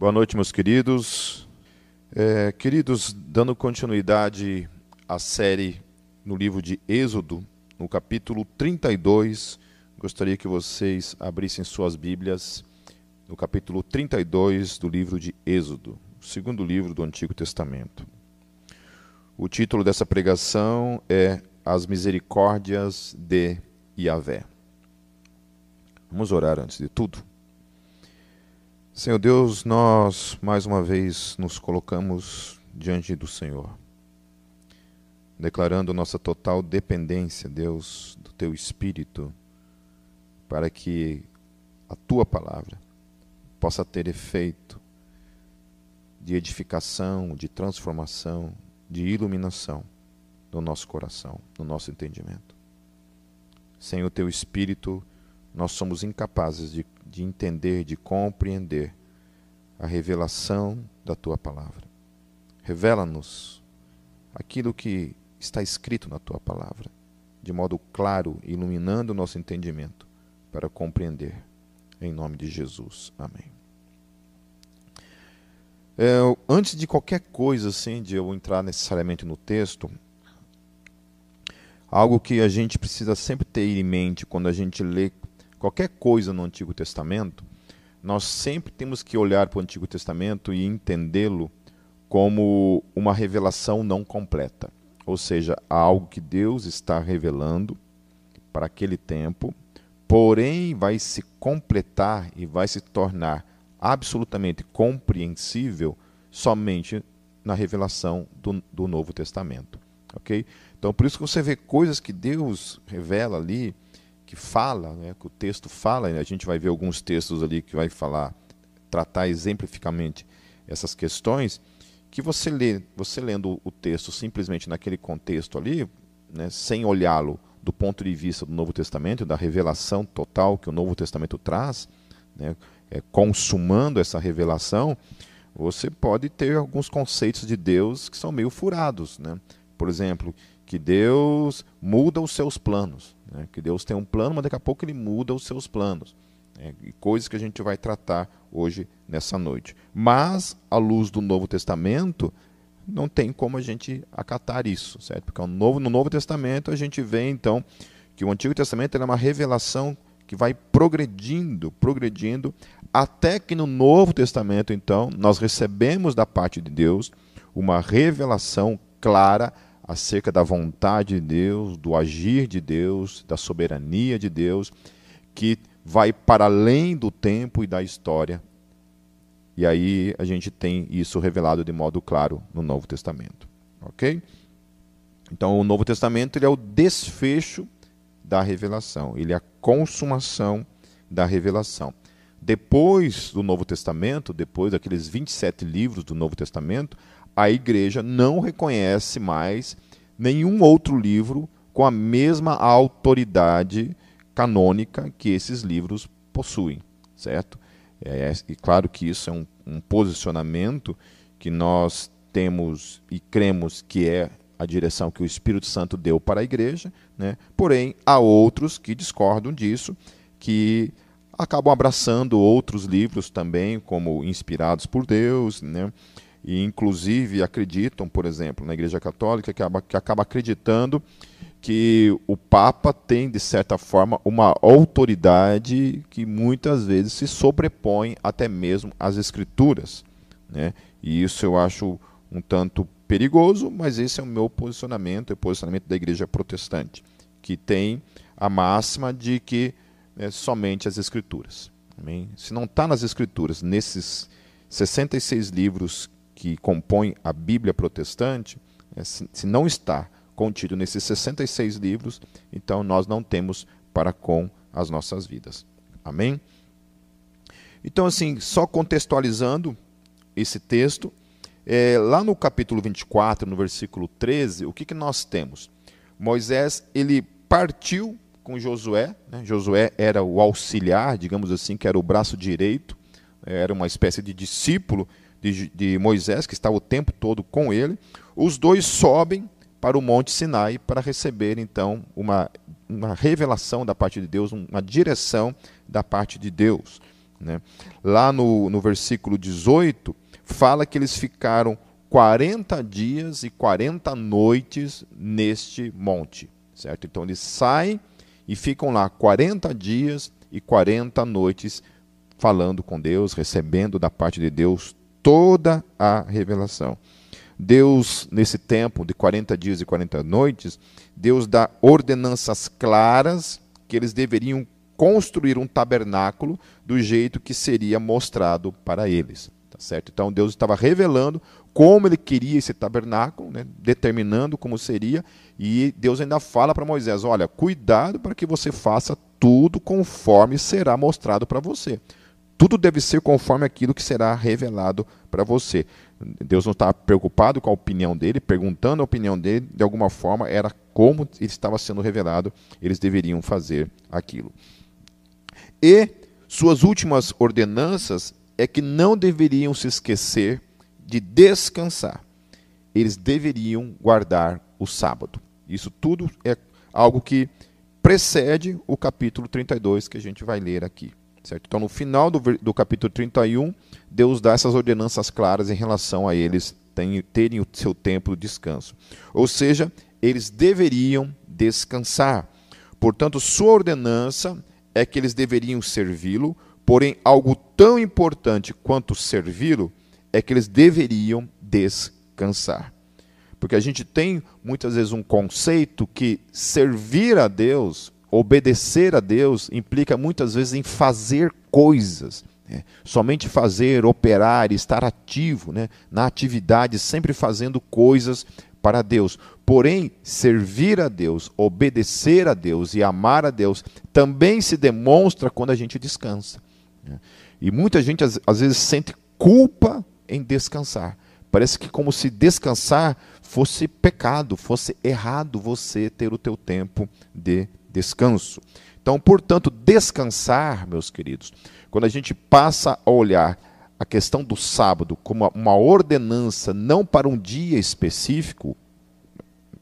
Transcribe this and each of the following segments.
Boa noite, meus queridos. É, queridos, dando continuidade à série no livro de Êxodo, no capítulo 32, gostaria que vocês abrissem suas Bíblias no capítulo 32 do livro de Êxodo, o segundo livro do Antigo Testamento. O título dessa pregação é As Misericórdias de Yahvé. Vamos orar antes de tudo. Senhor Deus, nós mais uma vez nos colocamos diante do Senhor, declarando nossa total dependência, Deus, do Teu Espírito, para que a Tua palavra possa ter efeito de edificação, de transformação, de iluminação no nosso coração, no nosso entendimento. Sem o Teu Espírito, nós somos incapazes de, de entender, de compreender a revelação da tua palavra. Revela-nos aquilo que está escrito na tua palavra, de modo claro, iluminando o nosso entendimento para compreender. Em nome de Jesus. Amém. É, antes de qualquer coisa, assim, de eu entrar necessariamente no texto, algo que a gente precisa sempre ter em mente quando a gente lê qualquer coisa no Antigo Testamento, nós sempre temos que olhar para o Antigo Testamento e entendê-lo como uma revelação não completa. Ou seja, algo que Deus está revelando para aquele tempo, porém vai se completar e vai se tornar absolutamente compreensível somente na revelação do, do Novo Testamento. Ok? Então, por isso que você vê coisas que Deus revela ali que fala, né, que o texto fala, a gente vai ver alguns textos ali que vai falar, tratar exemplificamente essas questões, que você lê, você lendo o texto simplesmente naquele contexto ali, né, sem olhá-lo do ponto de vista do Novo Testamento, da revelação total que o Novo Testamento traz, né, é, consumando essa revelação, você pode ter alguns conceitos de Deus que são meio furados. Né? Por exemplo, que Deus muda os seus planos. Né? Que Deus tem um plano, mas daqui a pouco ele muda os seus planos. Né? E coisas que a gente vai tratar hoje nessa noite. Mas, à luz do Novo Testamento, não tem como a gente acatar isso, certo? Porque no Novo, no Novo Testamento a gente vê então que o Antigo Testamento é uma revelação que vai progredindo, progredindo, até que no Novo Testamento, então, nós recebemos da parte de Deus uma revelação clara acerca da vontade de Deus, do agir de Deus, da soberania de Deus, que vai para além do tempo e da história. E aí a gente tem isso revelado de modo claro no Novo Testamento. Ok? Então o Novo Testamento ele é o desfecho da revelação, ele é a consumação da revelação. Depois do Novo Testamento, depois daqueles 27 livros do Novo Testamento, a igreja não reconhece mais nenhum outro livro com a mesma autoridade canônica que esses livros possuem, certo? É, e claro que isso é um, um posicionamento que nós temos e cremos que é a direção que o Espírito Santo deu para a igreja, né? porém há outros que discordam disso, que acabam abraçando outros livros também como inspirados por Deus, né? E inclusive acreditam, por exemplo, na Igreja Católica, que acaba, que acaba acreditando que o Papa tem, de certa forma, uma autoridade que muitas vezes se sobrepõe até mesmo às Escrituras. Né? E isso eu acho um tanto perigoso, mas esse é o meu posicionamento, é o posicionamento da Igreja Protestante, que tem a máxima de que né, somente as Escrituras. Amém? Se não está nas Escrituras, nesses 66 livros que compõe a Bíblia protestante, né, se, não está contido nesses 66 livros, então nós não temos para com as nossas vidas. Amém? Então, assim, só contextualizando esse texto, é, lá no capítulo 24, no versículo 13, o que, que nós temos? Moisés, ele partiu com Josué, né? Josué era o auxiliar, digamos assim, que era o braço direito, era uma espécie de discípulo de, de Moisés, que está o tempo todo com ele, os dois sobem para o Monte Sinai para receber então uma, uma revelação da parte de Deus, uma direção da parte de Deus. Né? Lá no, no versículo 18, fala que eles ficaram 40 dias e 40 noites neste monte. Certo? Então eles saem e ficam lá 40 dias e 40 noites falando com Deus, recebendo da parte de Deus toda a revelação. Deus, nesse tempo de 40 dias e 40 noites, Deus dá ordenanças claras que eles deveriam construir um tabernáculo do jeito que seria mostrado para eles. Tá certo? Então Deus estava revelando como ele queria esse tabernáculo, né, determinando como seria, e Deus ainda fala para Moisés: olha, cuidado para que você faça tudo conforme será mostrado para você. Tudo deve ser conforme aquilo que será revelado para você. Deus não estava preocupado com a opinião dele, perguntando a opinião dele, de alguma forma era como estava sendo revelado, eles deveriam fazer aquilo. E suas últimas ordenanças é que não deveriam se esquecer de descansar. Eles deveriam guardar o sábado. Isso tudo é algo que precede o capítulo 32 que a gente vai ler aqui. Certo? Então, no final do, do capítulo 31, Deus dá essas ordenanças claras em relação a eles terem, terem o seu tempo de descanso. Ou seja, eles deveriam descansar. Portanto, sua ordenança é que eles deveriam servi-lo, porém, algo tão importante quanto servi-lo é que eles deveriam descansar. Porque a gente tem muitas vezes um conceito que servir a Deus obedecer a Deus implica muitas vezes em fazer coisas. Né? Somente fazer, operar, estar ativo né? na atividade, sempre fazendo coisas para Deus. Porém, servir a Deus, obedecer a Deus e amar a Deus também se demonstra quando a gente descansa. Né? E muita gente às, às vezes sente culpa em descansar. Parece que como se descansar fosse pecado, fosse errado você ter o teu tempo de descanso. Então, portanto, descansar, meus queridos, quando a gente passa a olhar a questão do sábado como uma ordenança não para um dia específico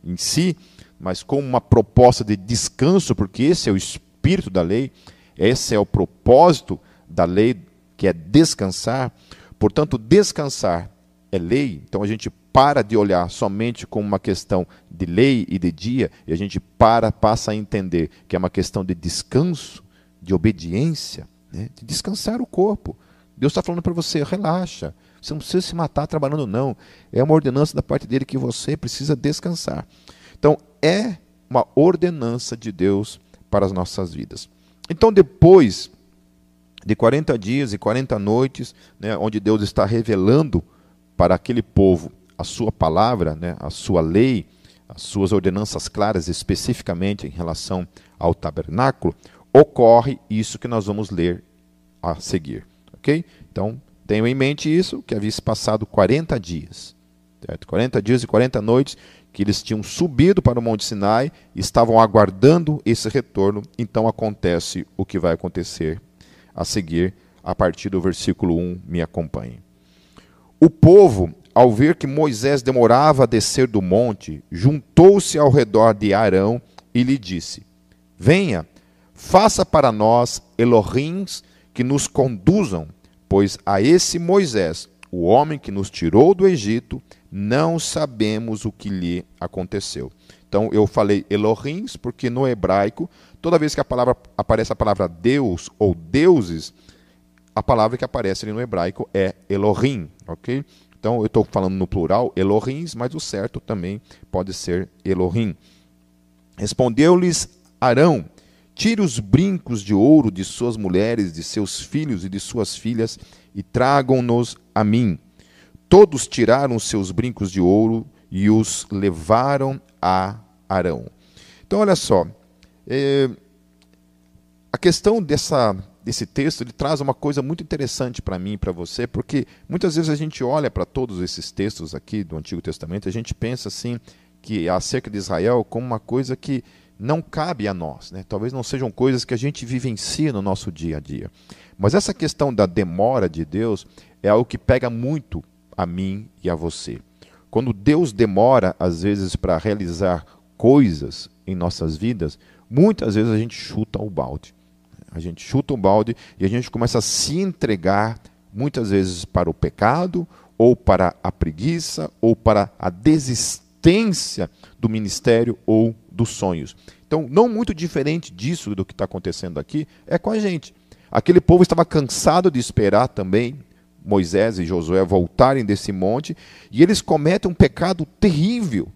em si, mas como uma proposta de descanso, porque esse é o espírito da lei, esse é o propósito da lei, que é descansar. Portanto, descansar é lei, então a gente para de olhar somente como uma questão de lei e de dia, e a gente para, passa a entender que é uma questão de descanso, de obediência, né? de descansar o corpo. Deus está falando para você, relaxa, você não precisa se matar trabalhando, não. É uma ordenança da parte dele que você precisa descansar. Então, é uma ordenança de Deus para as nossas vidas. Então, depois de 40 dias e 40 noites, né, onde Deus está revelando para aquele povo a sua palavra, né, a sua lei, as suas ordenanças claras especificamente em relação ao tabernáculo, ocorre isso que nós vamos ler a seguir. Ok? Então, tenham em mente isso, que havia se passado 40 dias. Certo? 40 dias e 40 noites que eles tinham subido para o Monte Sinai, estavam aguardando esse retorno, então acontece o que vai acontecer a seguir, a partir do versículo 1, me acompanhe. O povo ao ver que Moisés demorava a descer do monte, juntou-se ao redor de Arão e lhe disse: Venha, faça para nós Elohims que nos conduzam, pois a esse Moisés, o homem que nos tirou do Egito, não sabemos o que lhe aconteceu. Então eu falei Elohims porque no hebraico, toda vez que a palavra aparece a palavra Deus ou deuses, a palavra que aparece ali no hebraico é Elohim, ok? Então eu estou falando no plural Elohims, mas o certo também pode ser Elohim. Respondeu-lhes Arão: Tire os brincos de ouro de suas mulheres, de seus filhos e de suas filhas e tragam-nos a mim. Todos tiraram seus brincos de ouro e os levaram a Arão. Então, olha só, é, a questão dessa desse texto, ele traz uma coisa muito interessante para mim e para você, porque muitas vezes a gente olha para todos esses textos aqui do Antigo Testamento, a gente pensa assim que acerca de Israel como uma coisa que não cabe a nós, né? Talvez não sejam coisas que a gente vivencia no nosso dia a dia. Mas essa questão da demora de Deus é algo que pega muito a mim e a você. Quando Deus demora às vezes para realizar coisas em nossas vidas, muitas vezes a gente chuta o balde. A gente chuta um balde e a gente começa a se entregar, muitas vezes, para o pecado, ou para a preguiça, ou para a desistência do ministério ou dos sonhos. Então, não muito diferente disso do que está acontecendo aqui, é com a gente. Aquele povo estava cansado de esperar também Moisés e Josué voltarem desse monte, e eles cometem um pecado terrível,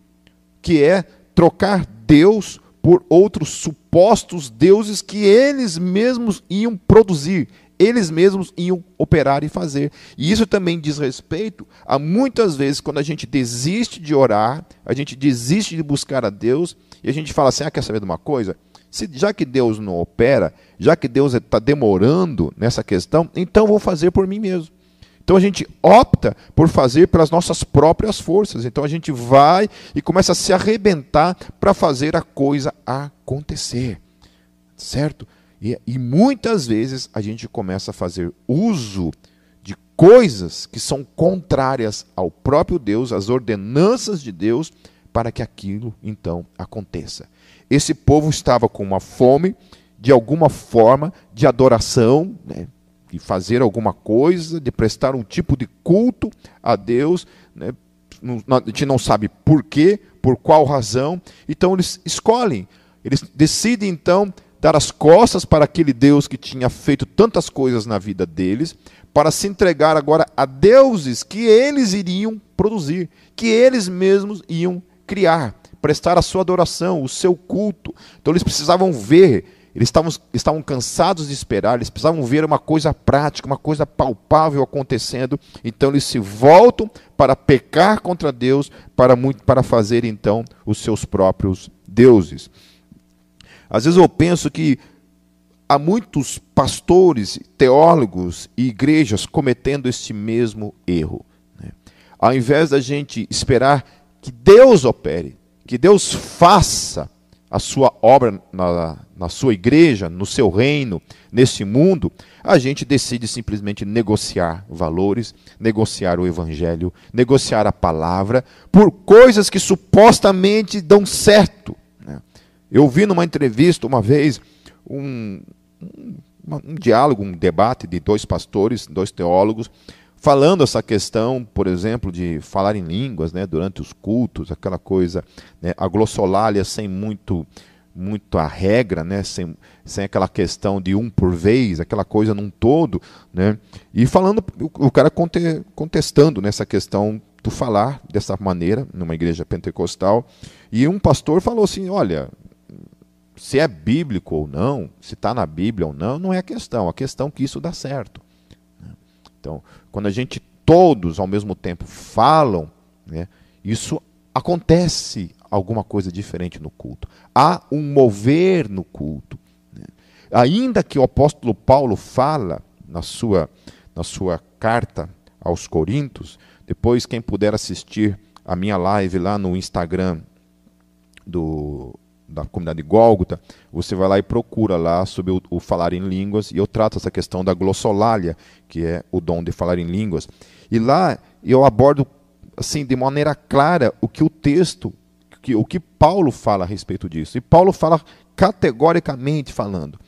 que é trocar Deus por outros supostos deuses que eles mesmos iam produzir, eles mesmos iam operar e fazer. E isso também diz respeito a muitas vezes quando a gente desiste de orar, a gente desiste de buscar a Deus e a gente fala assim: ah, quer saber de uma coisa? Se, já que Deus não opera, já que Deus está demorando nessa questão, então vou fazer por mim mesmo. Então a gente opta por fazer pelas nossas próprias forças. Então a gente vai e começa a se arrebentar para fazer a coisa acontecer. Certo? E, e, muitas vezes a gente começa a fazer uso de coisas que são contrárias ao próprio Deus, às ordenanças de Deus, para que aquilo então aconteça. Esse povo estava com uma fome, de alguma forma, de adoração, né? De fazer alguma coisa, de prestar um tipo de culto a Deus. Né? A gente não sabe por quê, por qual razão. Então eles escolhem, eles decidem então dar as costas para aquele Deus que tinha feito tantas coisas na vida deles, para se entregar agora a deuses que eles iriam produzir, que eles mesmos iam criar, prestar a sua adoração, o seu culto. Então eles precisavam ver eles estavam, estavam cansados de esperar, eles precisavam ver uma coisa prática, uma coisa palpável acontecendo. Então eles se voltam para pecar contra Deus, para, muito, para fazer então os seus próprios deuses. Às vezes eu penso que há muitos pastores, teólogos e igrejas cometendo esse mesmo erro. Né? Ao invés da gente esperar que Deus opere, que Deus faça a sua obra na, na sua igreja, no seu reino, nesse mundo, a gente decide simplesmente negociar valores, negociar o evangelho, negociar a palavra por coisas que supostamente dão certo. Né? Eu vi numa entrevista uma vez um, um, um diálogo, um debate de dois pastores, dois teólogos, falando essa questão, por exemplo, de falar em línguas né, durante os cultos, aquela coisa, né, a glossolalia sem muito muito a regra, né, sem, sem aquela questão de um por vez, aquela coisa num todo, né, e falando, o, o cara conte, contestando nessa questão do falar dessa maneira, numa igreja pentecostal, e um pastor falou assim, olha, se é bíblico ou não, se está na Bíblia ou não, não é a questão, a questão é que isso dá certo. Então, quando a gente todos ao mesmo tempo falam, né, isso acontece alguma coisa diferente no culto. Há um mover no culto. Né? Ainda que o apóstolo Paulo fala na sua, na sua carta aos Coríntios, depois quem puder assistir a minha live lá no Instagram do da comunidade Gólgota, você vai lá e procura lá sobre o, o, falar em línguas, e eu trato essa questão da glossolalia, que é o dom de falar em línguas. E lá eu abordo assim de maneira clara o que o texto, que, o que Paulo fala a respeito disso. E Paulo fala categoricamente falando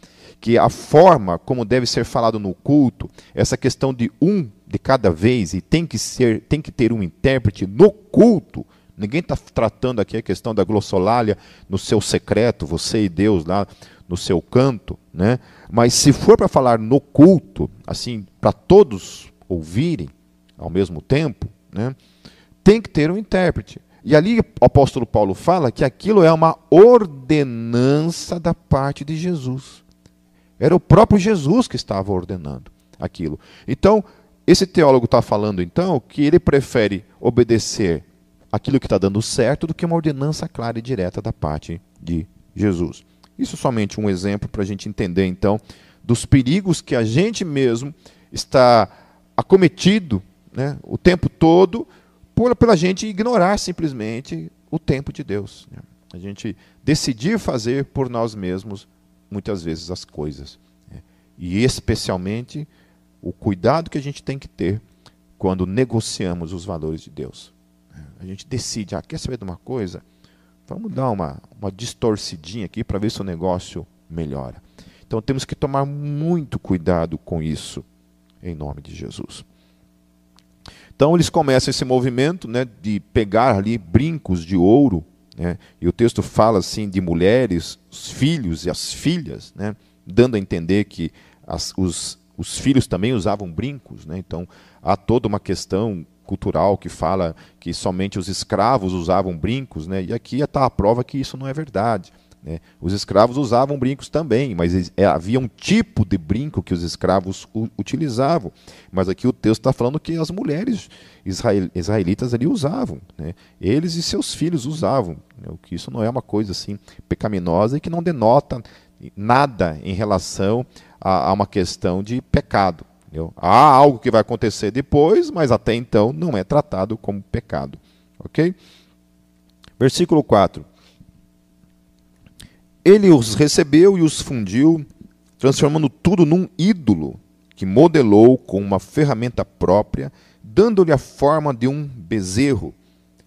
que a forma como deve ser falado no culto, essa questão de um de cada vez e tem que ser, tem que ter um intérprete no culto, Ninguém está tratando aqui a questão da glossolalia no seu secreto, você e Deus lá no seu canto, né? Mas se for para falar no culto, assim, para todos ouvirem ao mesmo tempo, né? Tem que ter um intérprete. E ali o apóstolo Paulo fala que aquilo é uma ordenança da parte de Jesus. Era o próprio Jesus que estava ordenando aquilo. Então, esse teólogo está falando então que ele prefere obedecer aquilo que está dando certo do que uma ordenança clara e direta da parte de Jesus. Isso é somente um exemplo para a gente entender, então, dos perigos que a gente mesmo está acometido né, o tempo todo por, pela gente ignorar simplesmente o tempo de Deus. Né? A gente decidir fazer por nós mesmos, muitas vezes, as coisas. Né? E especialmente o cuidado que a gente tem que ter quando negociamos os valores de Deus a gente decide, ah, quer saber de uma coisa? Vamos dar uma, uma distorcidinha aqui para ver se o negócio melhora. Então temos que tomar muito cuidado com isso, em nome de Jesus. Então eles começam esse movimento né, de pegar ali brincos de ouro, né, e o texto fala assim de mulheres, os filhos e as filhas, né, dando a entender que as, os, os filhos também usavam brincos. Né, então há toda uma questão cultural que fala que somente os escravos usavam brincos, né, e aqui está a prova que isso não é verdade. Né? Os escravos usavam brincos também, mas é, havia um tipo de brinco que os escravos utilizavam. Mas aqui o texto está falando que as mulheres israel, israelitas ali usavam. Né? Eles e seus filhos usavam. Né? O que isso não é uma coisa assim pecaminosa e que não denota nada em relação a, a uma questão de pecado. Entendeu? Há algo que vai acontecer depois, mas até então não é tratado como pecado. Ok? Versículo 4. Ele os recebeu e os fundiu, transformando tudo num ídolo que modelou com uma ferramenta própria, dando-lhe a forma de um bezerro.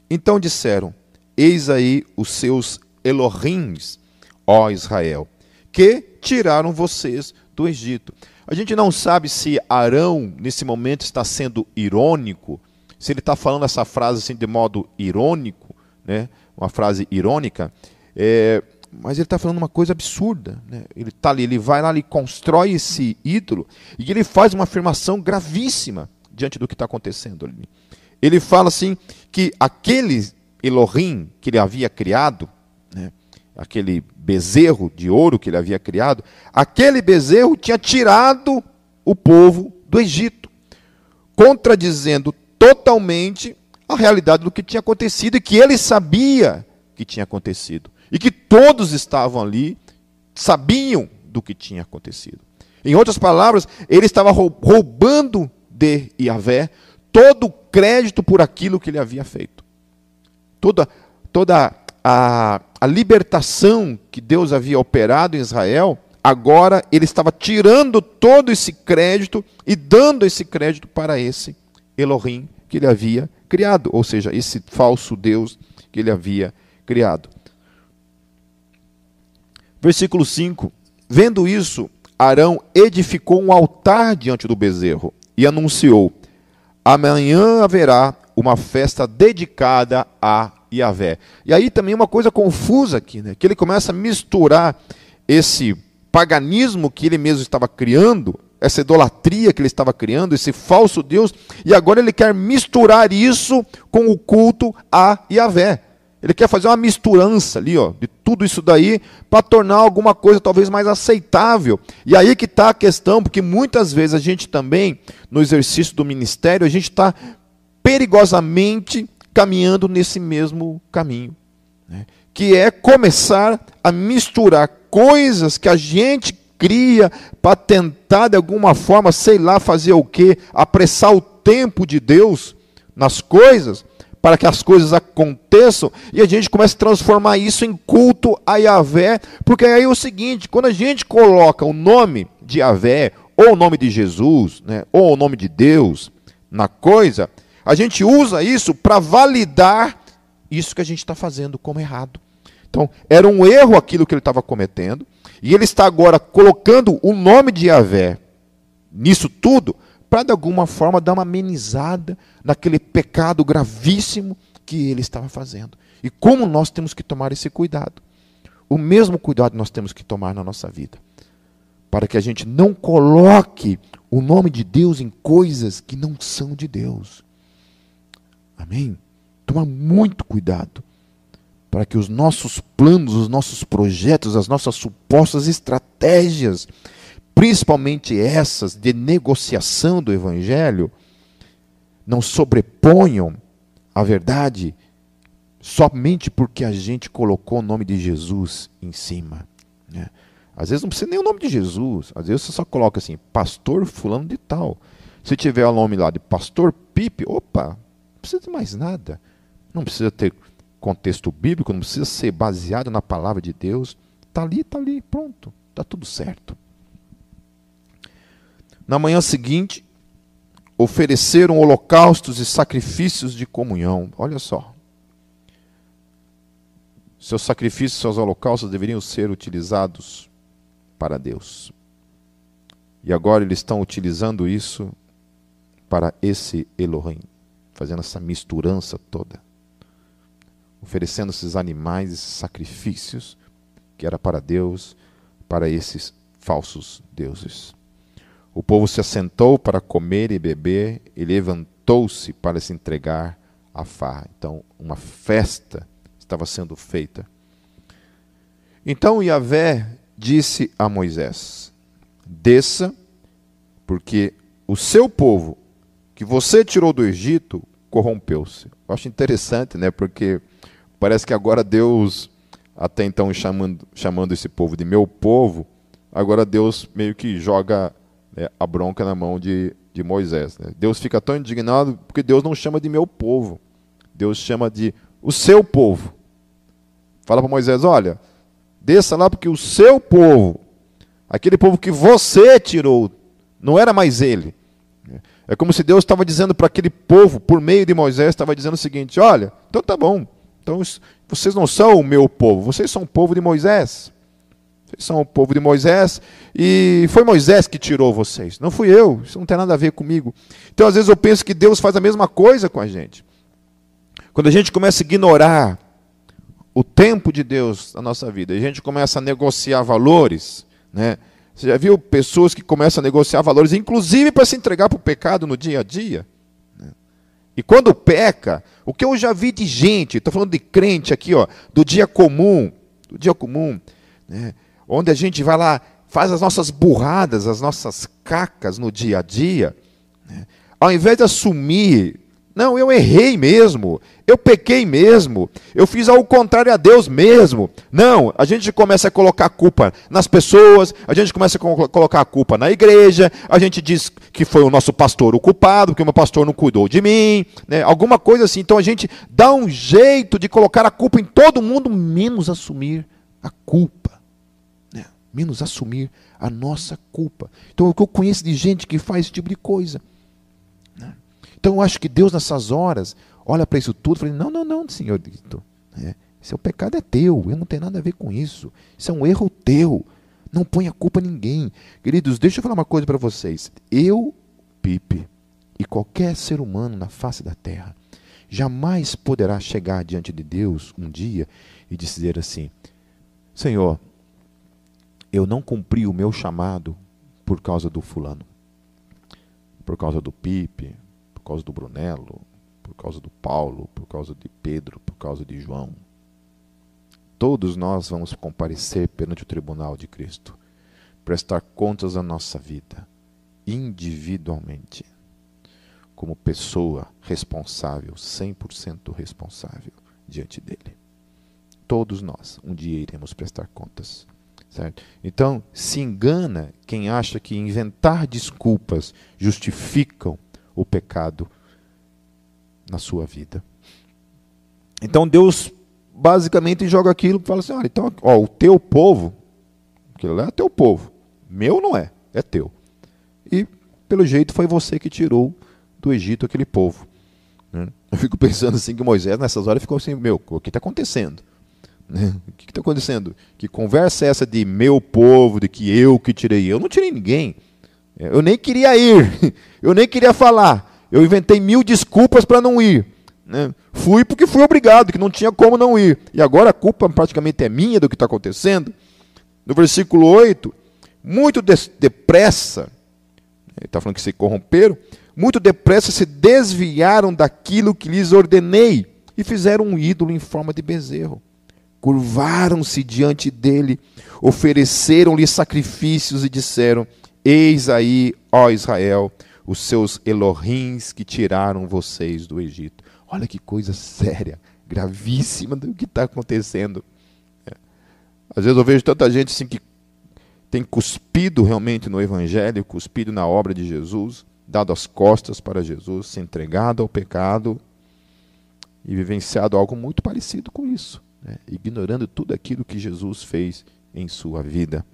Então disseram: Eis aí os seus Elohims, ó Israel, que tiraram vocês do Egito. A gente não sabe se Arão, nesse momento, está sendo irônico, se ele está falando essa frase assim de modo irônico, né? uma frase irônica. É, mas ele está falando uma coisa absurda. Né? Ele está ali, ele vai lá, ele constrói esse ídolo e ele faz uma afirmação gravíssima diante do que está acontecendo ali. Ele fala assim que aquele Elohim que ele havia criado, né, aquele bezerro de ouro que ele havia criado, aquele bezerro tinha tirado o povo do Egito, contradizendo totalmente a realidade do que tinha acontecido e que ele sabia que tinha acontecido e que todos estavam ali, sabiam do que tinha acontecido. Em outras palavras, ele estava roubando de Yahvé todo o crédito por aquilo que ele havia feito. Toda, toda a, a libertação que Deus havia operado em Israel, agora ele estava tirando todo esse crédito e dando esse crédito para esse Elohim que ele havia criado, ou seja, esse falso Deus que ele havia criado. Versículo 5: Vendo isso, Arão edificou um altar diante do bezerro e anunciou: Amanhã haverá uma festa dedicada a Yahvé. E aí também uma coisa confusa aqui, né? que ele começa a misturar esse paganismo que ele mesmo estava criando, essa idolatria que ele estava criando, esse falso Deus, e agora ele quer misturar isso com o culto a Yahvé. Ele quer fazer uma misturança ali, ó, de tudo isso daí, para tornar alguma coisa talvez mais aceitável. E aí que está a questão, porque muitas vezes a gente também, no exercício do ministério, a gente está perigosamente caminhando nesse mesmo caminho. Né? Que é começar a misturar coisas que a gente cria para tentar, de alguma forma, sei lá, fazer o quê? Apressar o tempo de Deus nas coisas para que as coisas aconteçam e a gente começa a transformar isso em culto a Yahvé, porque aí é o seguinte, quando a gente coloca o nome de Yahvé, ou o nome de Jesus, né, ou o nome de Deus na coisa, a gente usa isso para validar isso que a gente está fazendo como errado. Então, era um erro aquilo que ele estava cometendo, e ele está agora colocando o nome de Yahvé nisso tudo, para de alguma forma dar uma amenizada naquele pecado gravíssimo que ele estava fazendo. E como nós temos que tomar esse cuidado? O mesmo cuidado nós temos que tomar na nossa vida, para que a gente não coloque o nome de Deus em coisas que não são de Deus. Amém? Toma muito cuidado para que os nossos planos, os nossos projetos, as nossas supostas estratégias principalmente essas de negociação do Evangelho, não sobreponham a verdade somente porque a gente colocou o nome de Jesus em cima. Né? Às vezes não precisa nem o nome de Jesus, às vezes você só coloca assim, pastor fulano de tal. Se tiver o nome lá de pastor Pipe, opa, precisa de mais nada. Não precisa ter contexto bíblico, não precisa ser baseado na palavra de Deus. Está ali, está ali, pronto, está tudo certo. Na manhã seguinte, ofereceram holocaustos e sacrifícios de comunhão. Olha só. Seus sacrifícios, seus holocaustos deveriam ser utilizados para Deus, E agora eles estão utilizando isso para esse Elohim, fazendo essa misturança toda, oferecendo esses animais, esses sacrifícios que era para Deus, para esses falsos deuses. O povo se assentou para comer e beber e levantou-se para se entregar à farra. Então, uma festa estava sendo feita. Então Yahvé disse a Moisés: Desça, porque o seu povo, que você tirou do Egito, corrompeu-se. Eu acho interessante, né? Porque parece que agora Deus, até então chamando, chamando esse povo de meu povo, agora Deus meio que joga né, a bronca na mão de, de Moisés. Né? Deus fica tão indignado porque Deus não chama de meu povo, Deus chama de o seu povo. Fala para Moisés: olha, desça lá porque o seu povo, aquele povo que você tirou, não era mais ele. É como se Deus estava dizendo para aquele povo, por meio de Moisés, estava dizendo o seguinte: olha, então tá bom, então vocês não são o meu povo, vocês são o povo de Moisés. Vocês são o povo de Moisés e foi Moisés que tirou vocês, não fui eu, isso não tem nada a ver comigo. Então, às vezes, eu penso que Deus faz a mesma coisa com a gente. Quando a gente começa a ignorar o tempo de Deus na nossa vida, a gente começa a negociar valores, né? Você já viu pessoas que começam a negociar valores, inclusive para se entregar para o pecado no dia a dia? Né? E quando peca, o que eu já vi de gente, estou falando de crente aqui, ó, do dia comum, do dia comum, né? onde a gente vai lá, faz as nossas burradas, as nossas cacas no dia a dia, né? ao invés de assumir não, eu errei mesmo. Eu pequei mesmo. Eu fiz ao contrário a Deus mesmo. Não, a gente começa a colocar a culpa nas pessoas, a gente começa a colocar a culpa na igreja, a gente diz que foi o nosso pastor o culpado, que o meu pastor não cuidou de mim, né? alguma coisa assim. Então a gente dá um jeito de colocar a culpa em todo mundo, menos assumir a culpa. Né? Menos assumir a nossa culpa. Então o que eu conheço de gente que faz esse tipo de coisa. Então acho que Deus nessas horas olha para isso tudo e fala: não, não, não, Senhor Dito. É, seu pecado é teu, eu não tenho nada a ver com isso. Isso é um erro teu. Não põe a culpa em ninguém. Queridos, deixa eu falar uma coisa para vocês. Eu, Pipe, e qualquer ser humano na face da terra, jamais poderá chegar diante de Deus um dia e dizer assim: Senhor, eu não cumpri o meu chamado por causa do fulano, por causa do Pipe, causa do Brunello, por causa do Paulo, por causa de Pedro, por causa de João. Todos nós vamos comparecer perante o tribunal de Cristo, prestar contas da nossa vida, individualmente, como pessoa responsável, 100% responsável diante dele. Todos nós um dia iremos prestar contas. Certo? Então, se engana quem acha que inventar desculpas justificam o pecado na sua vida. Então Deus basicamente joga aquilo e fala assim: olha, então, ó, o teu povo, aquilo lá é teu povo, meu não é, é teu. E pelo jeito foi você que tirou do Egito aquele povo. Né? Eu fico pensando assim que Moisés nessas horas ficou assim: meu, o que está acontecendo? Né? O que está acontecendo? Que conversa é essa de meu povo, de que eu que tirei? Eu não tirei ninguém. Eu nem queria ir, eu nem queria falar. Eu inventei mil desculpas para não ir. Né? Fui porque fui obrigado, que não tinha como não ir. E agora a culpa praticamente é minha do que está acontecendo. No versículo 8, muito depressa, ele está falando que se corromperam, muito depressa se desviaram daquilo que lhes ordenei e fizeram um ídolo em forma de bezerro. Curvaram-se diante dele, ofereceram-lhe sacrifícios e disseram: Eis aí, ó Israel, os seus Elohims que tiraram vocês do Egito. Olha que coisa séria, gravíssima do que está acontecendo. É. Às vezes eu vejo tanta gente assim que tem cuspido realmente no Evangelho, cuspido na obra de Jesus, dado as costas para Jesus, se entregado ao pecado e vivenciado algo muito parecido com isso, né? ignorando tudo aquilo que Jesus fez em sua vida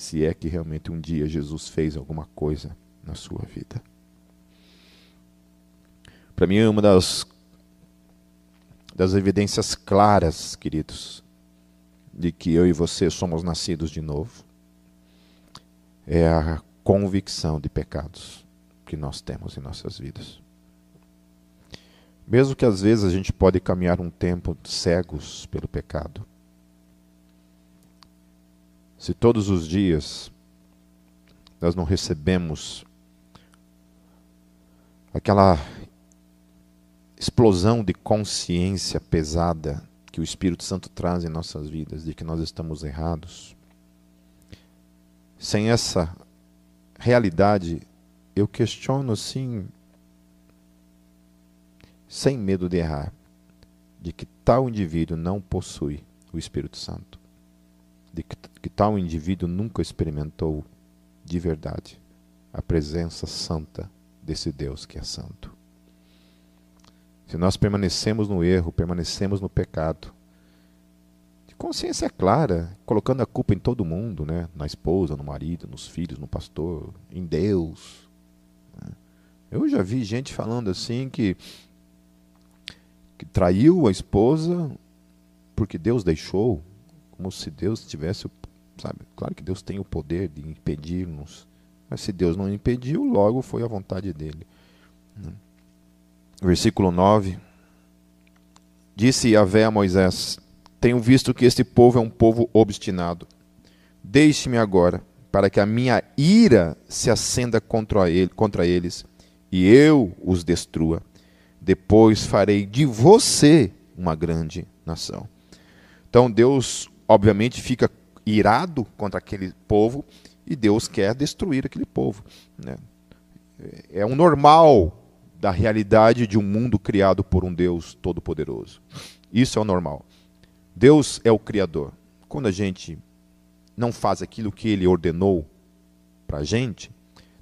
se é que realmente um dia Jesus fez alguma coisa na sua vida. Para mim, uma das, das evidências claras, queridos, de que eu e você somos nascidos de novo, é a convicção de pecados que nós temos em nossas vidas. Mesmo que às vezes a gente pode caminhar um tempo cegos pelo pecado. Se todos os dias nós não recebemos aquela explosão de consciência pesada que o Espírito Santo traz em nossas vidas de que nós estamos errados, sem essa realidade, eu questiono sim, sem medo de errar, de que tal indivíduo não possui o Espírito Santo, de que, que tal indivíduo nunca experimentou de verdade a presença santa desse Deus que é santo. Se nós permanecemos no erro, permanecemos no pecado, consciência clara, colocando a culpa em todo mundo, né? na esposa, no marido, nos filhos, no pastor, em Deus. Né? Eu já vi gente falando assim que, que traiu a esposa porque Deus deixou, como se Deus tivesse, sabe? Claro que Deus tem o poder de impedir-nos, mas se Deus não impediu, logo foi a vontade dele. Né? Versículo 9. Disse Yahvé a Moisés: tenho visto que este povo é um povo obstinado. Deixe-me agora, para que a minha ira se acenda contra, ele, contra eles, e eu os destrua. Depois farei de você uma grande nação. Então Deus, obviamente, fica irado contra aquele povo e Deus quer destruir aquele povo. Né? É o normal da realidade de um mundo criado por um Deus todo-poderoso. Isso é o normal. Deus é o Criador. Quando a gente não faz aquilo que Ele ordenou para a gente,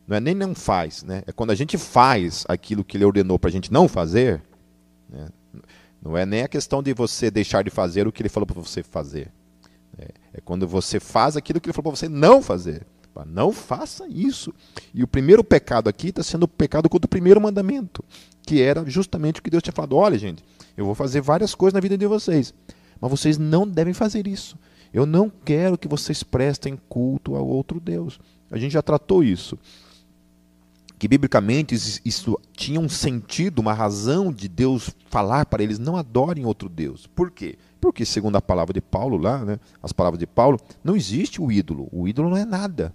não é nem não faz, né? é quando a gente faz aquilo que Ele ordenou para a gente não fazer, né? não é nem a questão de você deixar de fazer o que Ele falou para você fazer. É, é quando você faz aquilo que Ele falou para você não fazer. Não faça isso. E o primeiro pecado aqui está sendo o pecado contra o primeiro mandamento, que era justamente o que Deus tinha falado: olha, gente, eu vou fazer várias coisas na vida de vocês. Mas vocês não devem fazer isso. Eu não quero que vocês prestem culto a outro Deus. A gente já tratou isso. Que biblicamente isso tinha um sentido, uma razão de Deus falar para eles não adorem outro Deus. Por quê? Porque, segundo a palavra de Paulo lá, né, as palavras de Paulo, não existe o ídolo. O ídolo não é nada.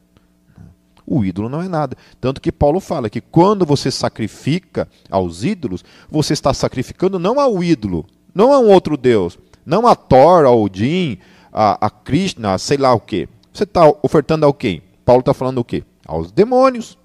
O ídolo não é nada. Tanto que Paulo fala que quando você sacrifica aos ídolos, você está sacrificando não ao ídolo, não a um outro Deus, não a Thor, a Odin, a, a Krishna, sei lá o que. Você está ofertando ao quem? Paulo está falando o quê? Aos demônios.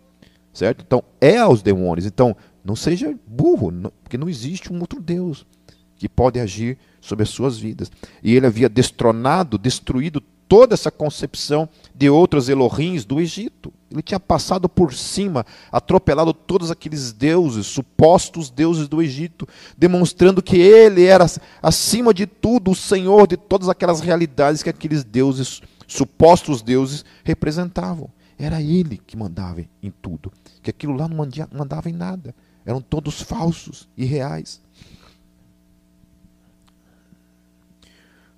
Certo? Então, é aos demônios. Então, não seja burro, porque não existe um outro Deus que pode agir sobre as suas vidas. E ele havia destronado, destruído toda essa concepção de outros Elohims do Egito. Ele tinha passado por cima, atropelado todos aqueles deuses, supostos deuses do Egito, demonstrando que ele era, acima de tudo, o Senhor de todas aquelas realidades que aqueles deuses, supostos deuses, representavam. Era ele que mandava em tudo, que aquilo lá não mandava em nada. Eram todos falsos e reais.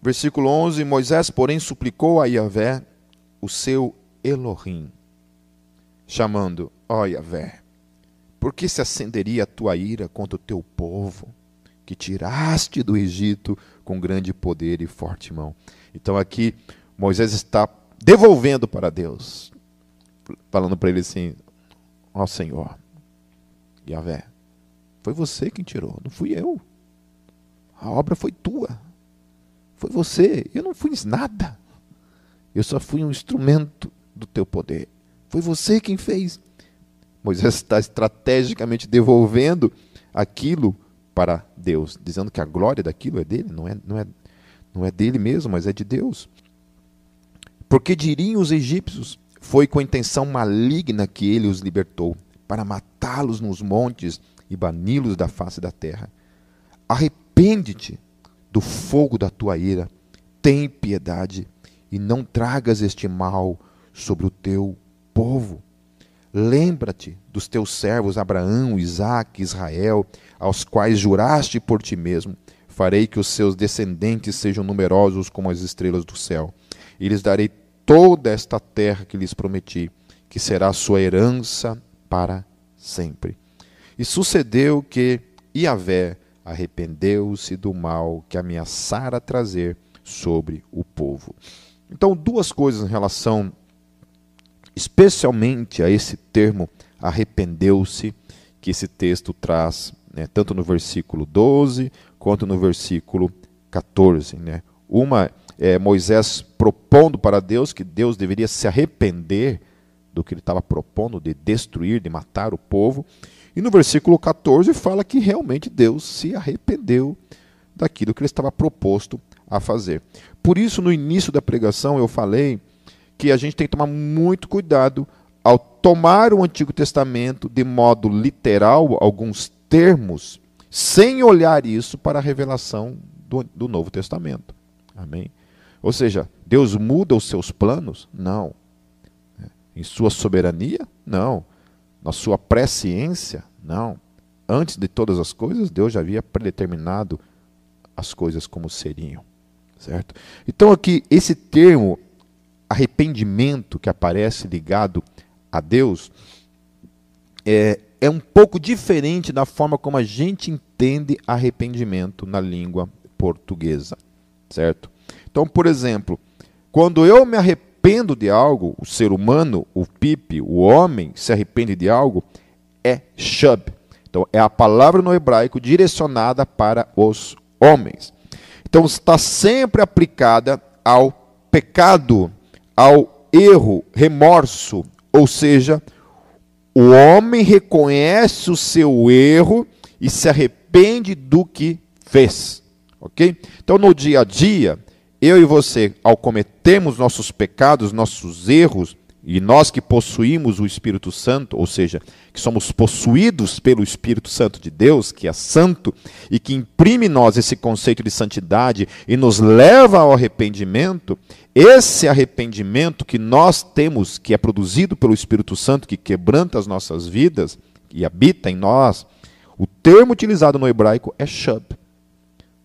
Versículo 11: Moisés, porém, suplicou a Yahvé, o seu Elohim, chamando: Ó oh, Yahvé, por que se acenderia a tua ira contra o teu povo, que tiraste do Egito com grande poder e forte mão? Então aqui Moisés está devolvendo para Deus, falando para ele assim: Ó Senhor, Yahvé, foi você quem tirou, não fui eu. A obra foi tua. Foi você. Eu não fiz nada. Eu só fui um instrumento do teu poder. Foi você quem fez. Moisés está estrategicamente devolvendo aquilo para Deus, dizendo que a glória daquilo é dele, não é, não é, não é dele mesmo, mas é de Deus. Porque diriam os egípcios: foi com intenção maligna que ele os libertou, para matá-los nos montes e bani-los da face da terra. Arrepende-te do fogo da tua ira. Tem piedade e não tragas este mal sobre o teu povo. Lembra-te dos teus servos Abraão, Isaque, Israel, aos quais juraste por ti mesmo. Farei que os seus descendentes sejam numerosos como as estrelas do céu. E lhes darei toda esta terra que lhes prometi, que será sua herança para sempre. E sucedeu que Iavé arrependeu-se do mal que ameaçara trazer sobre o povo. Então, duas coisas em relação especialmente a esse termo arrependeu-se, que esse texto traz, né, tanto no versículo 12 quanto no versículo 14. Né? Uma é Moisés propondo para Deus que Deus deveria se arrepender do que ele estava propondo de destruir, de matar o povo. E no versículo 14 fala que realmente Deus se arrependeu daquilo que ele estava proposto a fazer. Por isso, no início da pregação, eu falei que a gente tem que tomar muito cuidado ao tomar o Antigo Testamento de modo literal, alguns termos, sem olhar isso para a revelação do, do Novo Testamento. Amém? Ou seja, Deus muda os seus planos? Não. Em sua soberania? Não. Na sua presciência? Não. Antes de todas as coisas, Deus já havia predeterminado as coisas como seriam. Certo? Então, aqui, esse termo arrependimento que aparece ligado a Deus é, é um pouco diferente da forma como a gente entende arrependimento na língua portuguesa, certo? Então, por exemplo, quando eu me arrependo de algo, o ser humano, o pipe, o homem se arrepende de algo, é shub. Então, é a palavra no hebraico direcionada para os homens. Então, está sempre aplicada ao pecado ao erro, remorso, ou seja, o homem reconhece o seu erro e se arrepende do que fez. Ok? Então, no dia a dia, eu e você, ao cometermos nossos pecados, nossos erros, e nós que possuímos o Espírito Santo, ou seja, que somos possuídos pelo Espírito Santo de Deus, que é santo, e que imprime em nós esse conceito de santidade e nos leva ao arrependimento, esse arrependimento que nós temos, que é produzido pelo Espírito Santo, que quebranta as nossas vidas e habita em nós, o termo utilizado no hebraico é shub.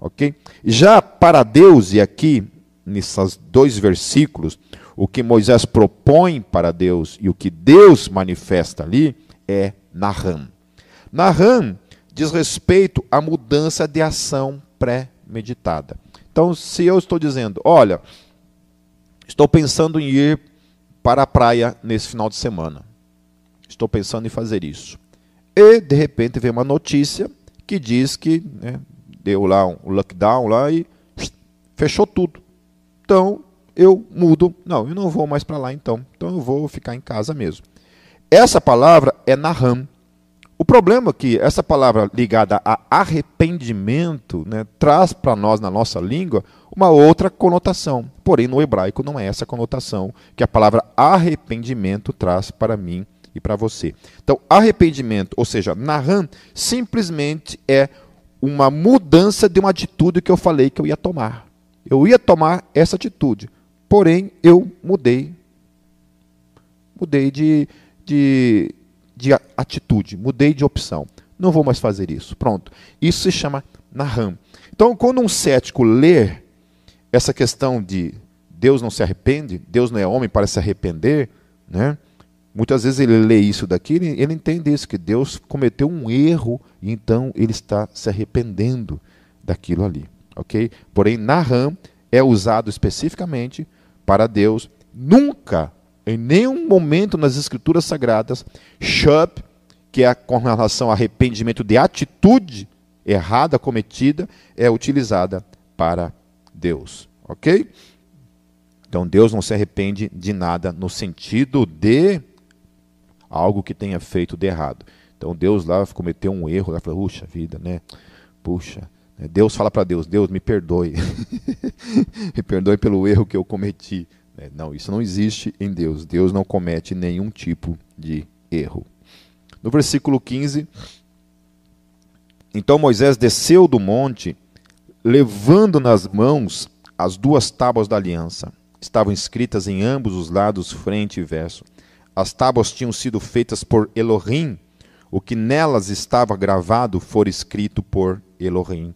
Ok? Já para Deus, e aqui, nesses dois versículos, o que Moisés propõe para Deus e o que Deus manifesta ali é Naham. Naham diz respeito à mudança de ação pré-meditada. Então, se eu estou dizendo, olha, estou pensando em ir para a praia nesse final de semana, estou pensando em fazer isso. E, de repente, vem uma notícia que diz que né, deu lá um lockdown lá e fechou tudo. Então, eu mudo. Não, eu não vou mais para lá então. Então eu vou ficar em casa mesmo. Essa palavra é Naham. O problema é que essa palavra ligada a arrependimento né, traz para nós, na nossa língua, uma outra conotação. Porém, no hebraico não é essa conotação que a palavra arrependimento traz para mim e para você. Então, arrependimento, ou seja, Naham, simplesmente é uma mudança de uma atitude que eu falei que eu ia tomar. Eu ia tomar essa atitude. Porém, eu mudei. Mudei de, de, de atitude, mudei de opção. Não vou mais fazer isso. Pronto. Isso se chama Naham. Então, quando um cético lê essa questão de Deus não se arrepende, Deus não é homem para se arrepender, né? Muitas vezes ele lê isso daqui, ele, ele entende isso, que Deus cometeu um erro e então ele está se arrependendo daquilo ali. ok? Porém, Naham é usado especificamente para Deus. Nunca, em nenhum momento nas Escrituras Sagradas, shub, que é com relação a arrependimento de atitude errada cometida, é utilizada para Deus. Ok? Então Deus não se arrepende de nada no sentido de algo que tenha feito de errado. Então Deus lá cometeu um erro, lá falou, puxa vida, né? Puxa, é, Deus fala para Deus: Deus, me perdoe. me perdoe pelo erro que eu cometi. É, não, isso não existe em Deus. Deus não comete nenhum tipo de erro. No versículo 15: Então Moisés desceu do monte, levando nas mãos as duas tábuas da aliança. Estavam escritas em ambos os lados, frente e verso. As tábuas tinham sido feitas por Elohim. O que nelas estava gravado for escrito por Elohim.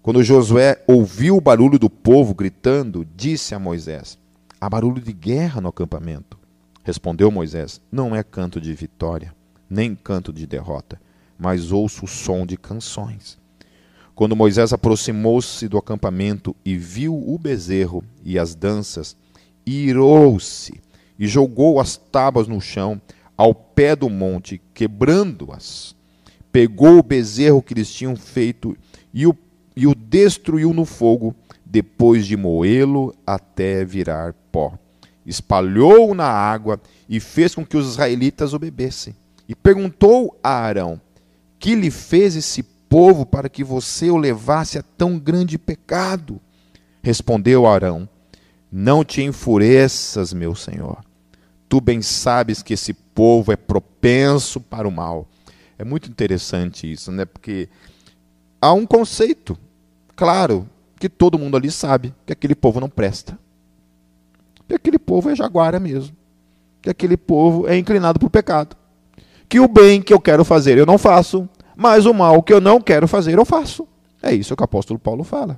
Quando Josué ouviu o barulho do povo gritando, disse a Moisés: Há barulho de guerra no acampamento. Respondeu Moisés: Não é canto de vitória, nem canto de derrota, mas ouço o som de canções. Quando Moisés aproximou-se do acampamento e viu o bezerro e as danças, irou-se e jogou as tábuas no chão ao pé do monte, quebrando-as. Pegou o bezerro que eles tinham feito e o, e o destruiu no fogo, depois de moê-lo até virar pó. Espalhou-o na água e fez com que os israelitas o bebessem. E perguntou a Arão: Que lhe fez esse povo para que você o levasse a tão grande pecado? Respondeu Arão: Não te enfureças, meu senhor. Tu bem sabes que esse povo é propenso para o mal. É muito interessante isso, né? Porque há um conceito claro que todo mundo ali sabe que aquele povo não presta. Que aquele povo é jaguara mesmo. Que aquele povo é inclinado para o pecado. Que o bem que eu quero fazer eu não faço, mas o mal que eu não quero fazer eu faço. É isso que o apóstolo Paulo fala.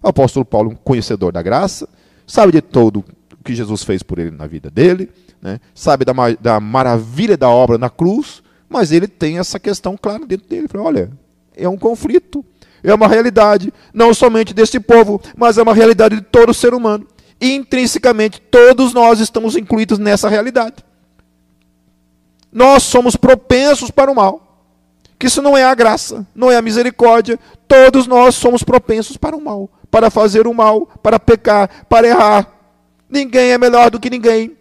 O apóstolo Paulo, conhecedor da graça, sabe de todo que Jesus fez por ele na vida dele, né? sabe da, da maravilha da obra na cruz, mas ele tem essa questão clara dentro dele. Fala, olha, é um conflito, é uma realidade, não somente desse povo, mas é uma realidade de todo ser humano. Intrinsecamente, todos nós estamos incluídos nessa realidade. Nós somos propensos para o mal. Que isso não é a graça, não é a misericórdia. Todos nós somos propensos para o mal, para fazer o mal, para pecar, para errar. Ninguém é melhor do que ninguém.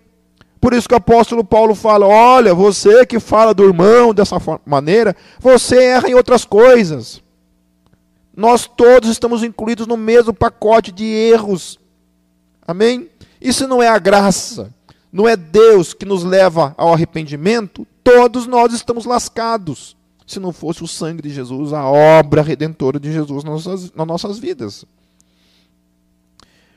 Por isso que o apóstolo Paulo fala: olha, você que fala do irmão dessa maneira, você erra em outras coisas. Nós todos estamos incluídos no mesmo pacote de erros. Amém? Isso não é a graça, não é Deus que nos leva ao arrependimento. Todos nós estamos lascados. Se não fosse o sangue de Jesus, a obra redentora de Jesus nas nossas, nas nossas vidas.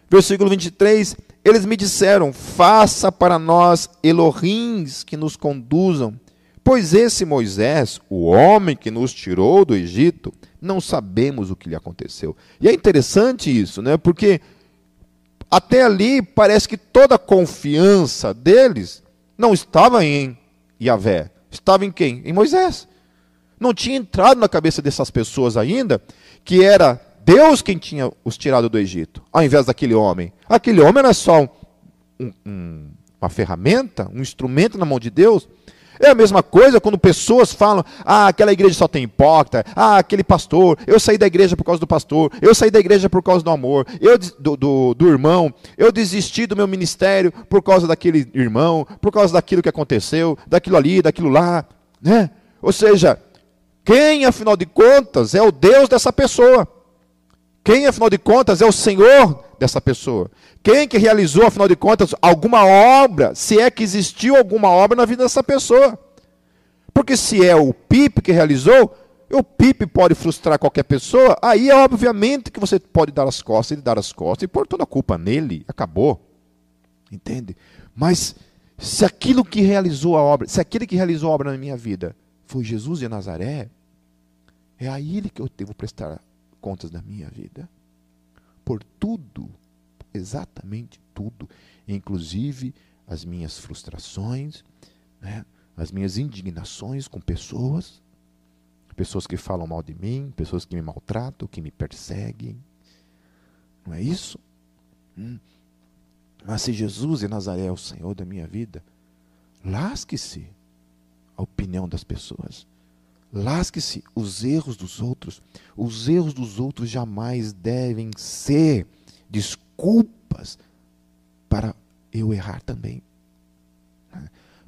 Versículo 23: Eles me disseram: Faça para nós Elohims que nos conduzam, pois esse Moisés, o homem que nos tirou do Egito, não sabemos o que lhe aconteceu. E é interessante isso, né? Porque até ali parece que toda a confiança deles não estava em Yahvé, estava em quem? Em Moisés. Não tinha entrado na cabeça dessas pessoas ainda que era Deus quem tinha os tirado do Egito, ao invés daquele homem. Aquele homem era só um, um, uma ferramenta, um instrumento na mão de Deus. É a mesma coisa quando pessoas falam: ah, aquela igreja só tem hipócrita, ah, aquele pastor, eu saí da igreja por causa do pastor, eu saí da igreja por causa do amor, eu do, do, do irmão, eu desisti do meu ministério por causa daquele irmão, por causa daquilo que aconteceu, daquilo ali, daquilo lá. Né? Ou seja, quem, afinal de contas, é o Deus dessa pessoa? Quem, afinal de contas, é o Senhor dessa pessoa? Quem que realizou, afinal de contas, alguma obra, se é que existiu alguma obra na vida dessa pessoa? Porque se é o PIP que realizou, o PIP pode frustrar qualquer pessoa, aí é obviamente que você pode dar as costas, ele dar as costas e pôr toda a culpa nele, acabou. Entende? Mas se aquilo que realizou a obra, se aquele que realizou a obra na minha vida foi Jesus de Nazaré, é a ele que eu devo prestar contas da minha vida. Por tudo, exatamente tudo, inclusive as minhas frustrações, né, as minhas indignações com pessoas, pessoas que falam mal de mim, pessoas que me maltratam, que me perseguem. Não é isso? Hum. Mas se Jesus e Nazaré é o Senhor da minha vida, lasque-se a opinião das pessoas. Lasque-se os erros dos outros. Os erros dos outros jamais devem ser desculpas para eu errar também.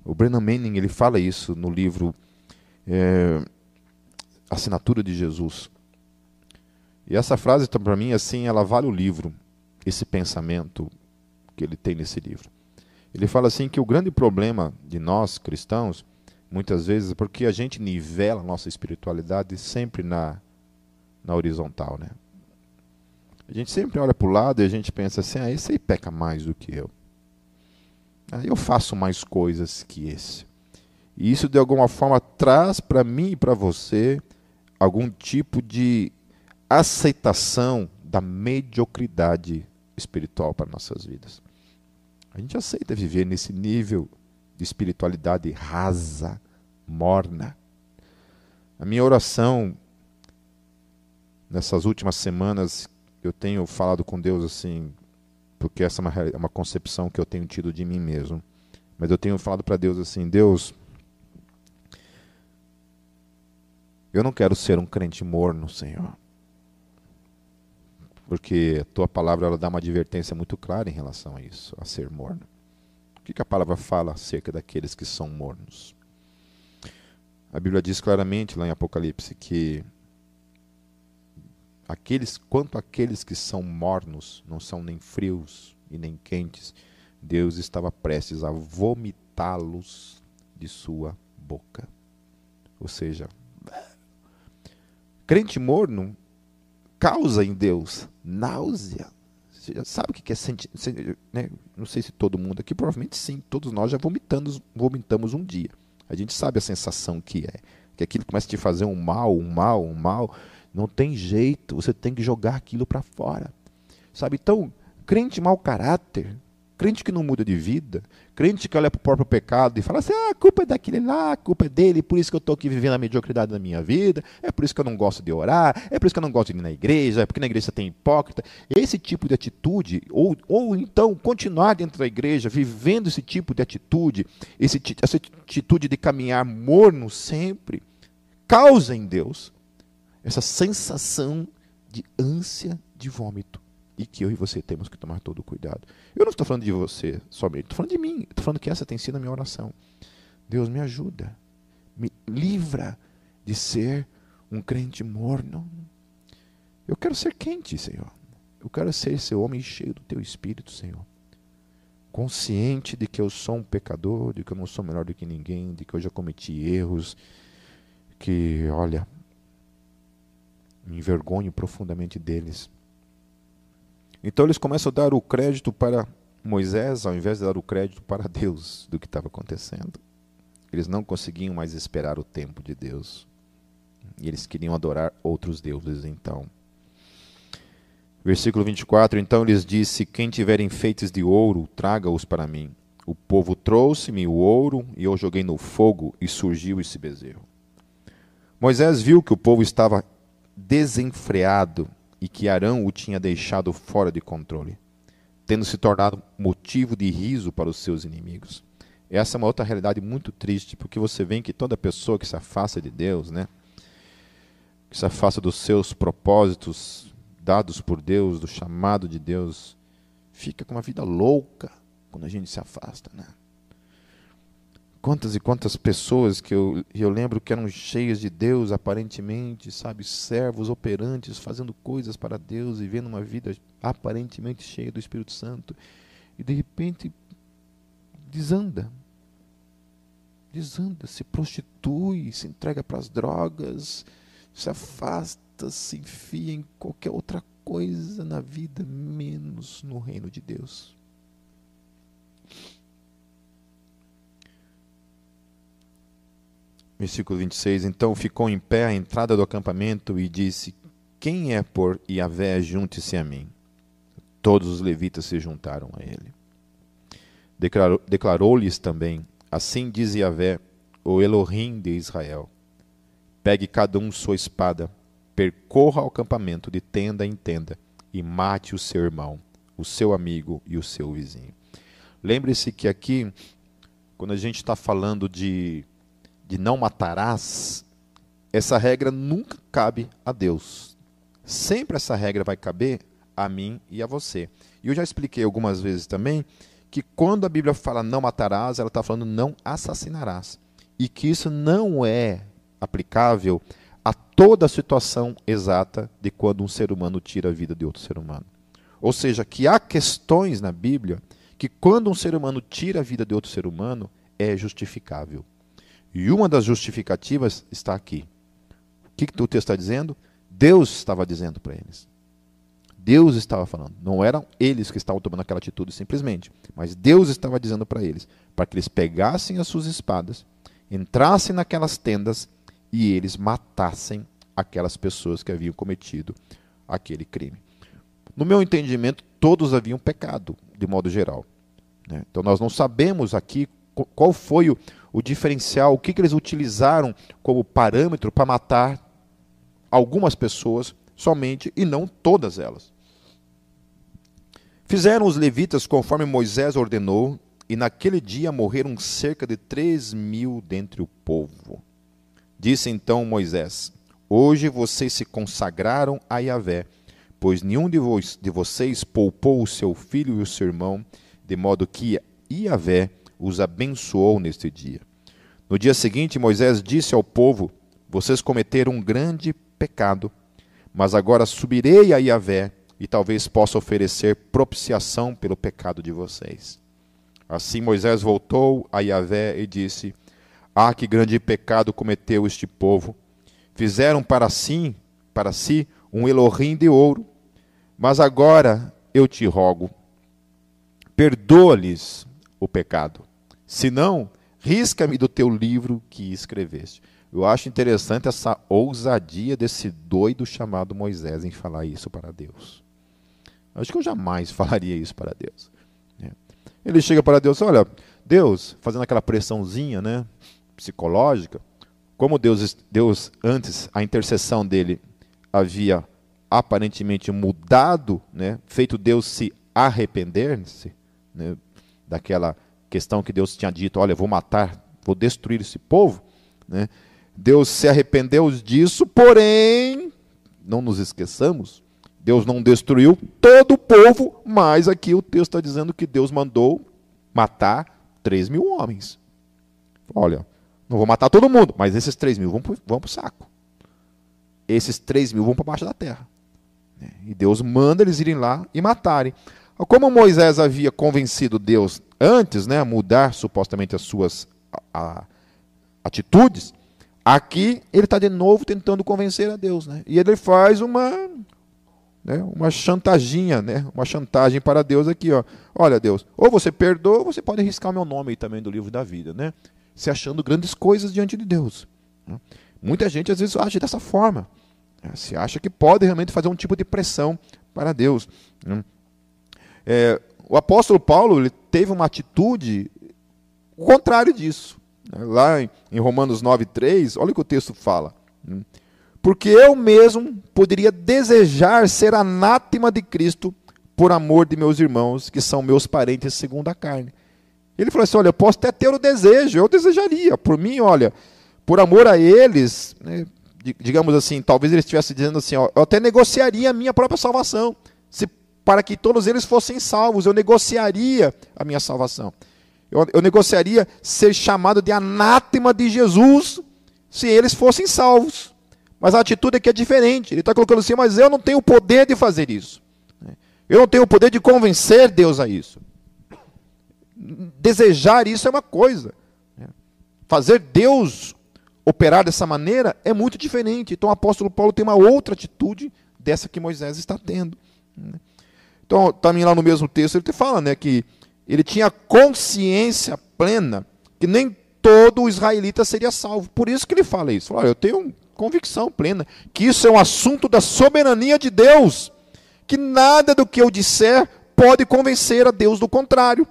O Brennan Manning ele fala isso no livro é, Assinatura de Jesus. E essa frase para mim assim, ela vale o livro, esse pensamento que ele tem nesse livro. Ele fala assim que o grande problema de nós cristãos muitas vezes, porque a gente nivela a nossa espiritualidade sempre na, na horizontal, né? A gente sempre olha para o lado e a gente pensa assim, ah, esse aí peca mais do que eu. Ah, eu faço mais coisas que esse. E isso, de alguma forma, traz para mim e para você algum tipo de aceitação da mediocridade espiritual para nossas vidas. A gente aceita viver nesse nível de espiritualidade rasa, morna. A minha oração nessas últimas semanas eu tenho falado com Deus assim, porque essa é uma, é uma concepção que eu tenho tido de mim mesmo. Mas eu tenho falado para Deus assim: Deus, eu não quero ser um crente morno, Senhor. Porque a tua palavra ela dá uma advertência muito clara em relação a isso, a ser morno. O que, a palavra fala acerca daqueles que são mornos? A Bíblia diz claramente lá em Apocalipse que aqueles, quanto aqueles que são mornos, não são nem frios e nem quentes, Deus estava prestes a vomitá-los de sua boca. Ou seja, crente morno causa em Deus náusea. Você já sabe o que é sentir. Né? Não sei se todo mundo aqui, provavelmente sim, todos nós já vomitamos, vomitamos um dia. A gente sabe a sensação que é. Que aquilo começa a te fazer um mal, um mal, um mal. Não tem jeito, você tem que jogar aquilo para fora. Sabe? Então, crente mau caráter, Crente que não muda de vida, crente que olha para o próprio pecado e fala assim: ah, a culpa é daquele lá, a culpa é dele, por isso que eu estou aqui vivendo a mediocridade da minha vida, é por isso que eu não gosto de orar, é por isso que eu não gosto de ir na igreja, é porque na igreja tem hipócrita. Esse tipo de atitude, ou, ou então continuar dentro da igreja, vivendo esse tipo de atitude, esse, essa atitude de caminhar morno sempre, causa em Deus essa sensação de ânsia de vômito e que eu e você temos que tomar todo o cuidado. Eu não estou falando de você somente, estou falando de mim, estou falando que essa tem sido a minha oração. Deus me ajuda, me livra de ser um crente morno. Eu quero ser quente, Senhor. Eu quero ser esse homem cheio do teu espírito, Senhor. Consciente de que eu sou um pecador, de que eu não sou melhor do que ninguém, de que eu já cometi erros, que, olha, me envergonho profundamente deles então eles começam a dar o crédito para Moisés, ao invés de dar o crédito para Deus do que estava acontecendo. Eles não conseguiam mais esperar o tempo de Deus. E eles queriam adorar outros deuses, então. Versículo 24: Então lhes disse: Quem tiver enfeites de ouro, traga-os para mim. O povo trouxe-me o ouro, e eu joguei no fogo, e surgiu esse bezerro. Moisés viu que o povo estava desenfreado e que Arão o tinha deixado fora de controle, tendo se tornado motivo de riso para os seus inimigos. Essa é uma outra realidade muito triste, porque você vê que toda pessoa que se afasta de Deus, né, que se afasta dos seus propósitos dados por Deus, do chamado de Deus, fica com uma vida louca quando a gente se afasta, né? Quantas e quantas pessoas que eu, eu lembro que eram cheias de Deus, aparentemente, sabe, servos operantes, fazendo coisas para Deus, e vivendo uma vida aparentemente cheia do Espírito Santo, e de repente desanda. Desanda, se prostitui, se entrega para as drogas, se afasta, se enfia em qualquer outra coisa na vida, menos no reino de Deus. Versículo 26. Então ficou em pé à entrada do acampamento e disse: Quem é por Yahvé, junte-se a mim. Todos os levitas se juntaram a ele. Declarou-lhes também: Assim diz Yahvé, o Elohim de Israel: Pegue cada um sua espada, percorra o acampamento de tenda em tenda e mate o seu irmão, o seu amigo e o seu vizinho. Lembre-se que aqui, quando a gente está falando de de não matarás, essa regra nunca cabe a Deus. Sempre essa regra vai caber a mim e a você. E eu já expliquei algumas vezes também que quando a Bíblia fala não matarás, ela está falando não assassinarás. E que isso não é aplicável a toda a situação exata de quando um ser humano tira a vida de outro ser humano. Ou seja, que há questões na Bíblia que quando um ser humano tira a vida de outro ser humano é justificável. E uma das justificativas está aqui. O que, que o texto está dizendo? Deus estava dizendo para eles. Deus estava falando. Não eram eles que estavam tomando aquela atitude simplesmente. Mas Deus estava dizendo para eles. Para que eles pegassem as suas espadas, entrassem naquelas tendas e eles matassem aquelas pessoas que haviam cometido aquele crime. No meu entendimento, todos haviam pecado, de modo geral. Né? Então nós não sabemos aqui qual foi o, o diferencial, o que, que eles utilizaram como parâmetro para matar algumas pessoas somente e não todas elas. Fizeram os levitas conforme Moisés ordenou, e naquele dia morreram cerca de três mil dentre o povo. Disse então Moisés: Hoje vocês se consagraram a Yahvé, pois nenhum de, vo de vocês poupou o seu filho e o seu irmão, de modo que Yahvé os abençoou neste dia. No dia seguinte, Moisés disse ao povo: Vocês cometeram um grande pecado, mas agora subirei a Yahvé e talvez possa oferecer propiciação pelo pecado de vocês. Assim Moisés voltou a Yahvé e disse: Ah, que grande pecado cometeu este povo! Fizeram para si, para si, um Elohim de ouro. Mas agora eu te rogo, perdoa-lhes o pecado. Senão, risca-me do teu livro que escreveste. Eu acho interessante essa ousadia desse doido chamado Moisés em falar isso para Deus. Acho que eu jamais falaria isso para Deus. Né? Ele chega para Deus, olha, Deus, fazendo aquela pressãozinha, né, psicológica, como Deus, Deus antes a intercessão dele havia aparentemente mudado, né, feito Deus se arrepender-se né, daquela questão que Deus tinha dito, olha, vou matar, vou destruir esse povo, né? Deus se arrependeu disso, porém, não nos esqueçamos, Deus não destruiu todo o povo, mas aqui o texto está dizendo que Deus mandou matar 3 mil homens. Olha, não vou matar todo mundo, mas esses 3 mil vão para o saco. Esses 3 mil vão para baixo da terra. E Deus manda eles irem lá e matarem. Como Moisés havia convencido Deus antes, né, a mudar supostamente as suas a, a, atitudes, aqui ele está de novo tentando convencer a Deus. Né? E ele faz uma, né, uma chantaginha, né, uma chantagem para Deus aqui. Ó. Olha, Deus, ou você perdoa, ou você pode arriscar meu nome aí também do livro da vida. Né? Se achando grandes coisas diante de Deus. Né? Muita gente às vezes age dessa forma. Né? Se acha que pode realmente fazer um tipo de pressão para Deus. Né? É, o apóstolo Paulo teve uma atitude contrário disso. Lá em Romanos 9,3, olha o que o texto fala. Porque eu mesmo poderia desejar ser anátema de Cristo por amor de meus irmãos, que são meus parentes segundo a carne. Ele falou assim: olha, eu posso até ter o desejo, eu desejaria. Por mim, olha, por amor a eles, né, digamos assim, talvez ele estivesse dizendo assim: ó, eu até negociaria a minha própria salvação. Se para que todos eles fossem salvos. Eu negociaria a minha salvação. Eu, eu negociaria ser chamado de anátema de Jesus se eles fossem salvos. Mas a atitude aqui é diferente. Ele está colocando assim, mas eu não tenho o poder de fazer isso. Eu não tenho o poder de convencer Deus a isso. Desejar isso é uma coisa. Fazer Deus operar dessa maneira é muito diferente. Então o apóstolo Paulo tem uma outra atitude dessa que Moisés está tendo. Então, também lá no mesmo texto, ele fala né, que ele tinha consciência plena que nem todo israelita seria salvo. Por isso que ele fala isso. Fala, eu tenho convicção plena que isso é um assunto da soberania de Deus, que nada do que eu disser pode convencer a Deus do contrário.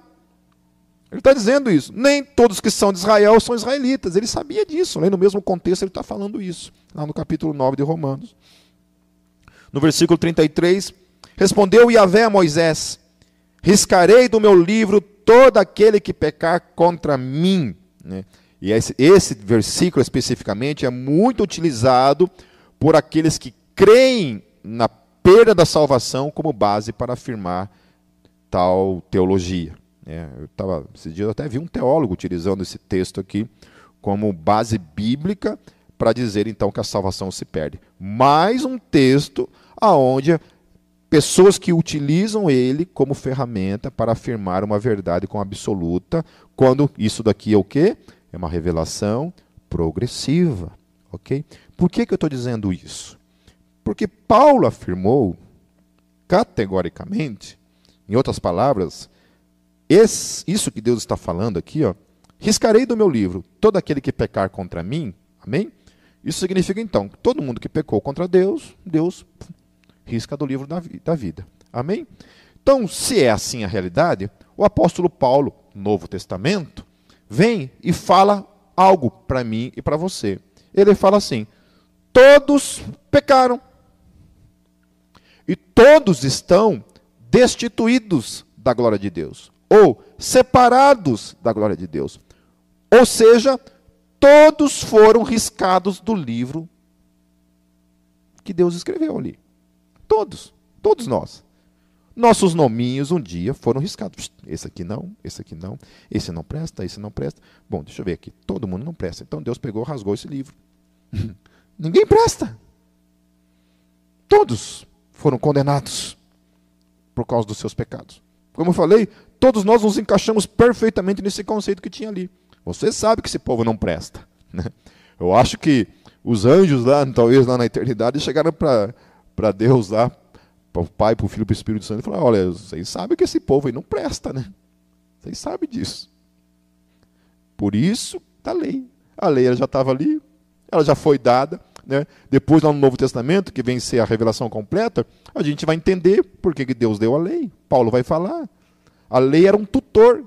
Ele está dizendo isso. Nem todos que são de Israel são israelitas. Ele sabia disso. Lá no mesmo contexto ele está falando isso, lá no capítulo 9 de Romanos. No versículo 33, Respondeu Yahvé a Moisés: Riscarei do meu livro todo aquele que pecar contra mim. Né? E esse, esse versículo especificamente é muito utilizado por aqueles que creem na perda da salvação como base para afirmar tal teologia. É, eu tava, esse dia eu até vi um teólogo utilizando esse texto aqui como base bíblica para dizer então que a salvação se perde. Mais um texto aonde pessoas que utilizam ele como ferramenta para afirmar uma verdade com absoluta, quando isso daqui é o quê? É uma revelação progressiva, ok? Por que, que eu estou dizendo isso? Porque Paulo afirmou categoricamente, em outras palavras, esse, isso que Deus está falando aqui, ó, riscarei do meu livro todo aquele que pecar contra mim, amém? Isso significa então que todo mundo que pecou contra Deus, Deus risca do livro da, da vida. Amém? Então, se é assim a realidade, o apóstolo Paulo, Novo Testamento, vem e fala algo para mim e para você. Ele fala assim: todos pecaram e todos estão destituídos da glória de Deus, ou separados da glória de Deus. Ou seja, todos foram riscados do livro que Deus escreveu ali. Todos, todos nós. Nossos nominhos um dia foram riscados. Esse aqui não, esse aqui não, esse não presta, esse não presta. Bom, deixa eu ver aqui. Todo mundo não presta. Então Deus pegou, rasgou esse livro. Ninguém presta. Todos foram condenados por causa dos seus pecados. Como eu falei, todos nós nos encaixamos perfeitamente nesse conceito que tinha ali. Você sabe que esse povo não presta. Né? Eu acho que os anjos lá, talvez lá na eternidade, chegaram para Deus lá, para o Pai, para o Filho para o Espírito Santo, e falaram: olha, vocês sabem que esse povo aí não presta, né? Vocês sabem disso. Por isso, da lei. A lei ela já estava ali, ela já foi dada. Né? Depois, lá no Novo Testamento, que vem ser a revelação completa, a gente vai entender por que Deus deu a lei. Paulo vai falar. A lei era um tutor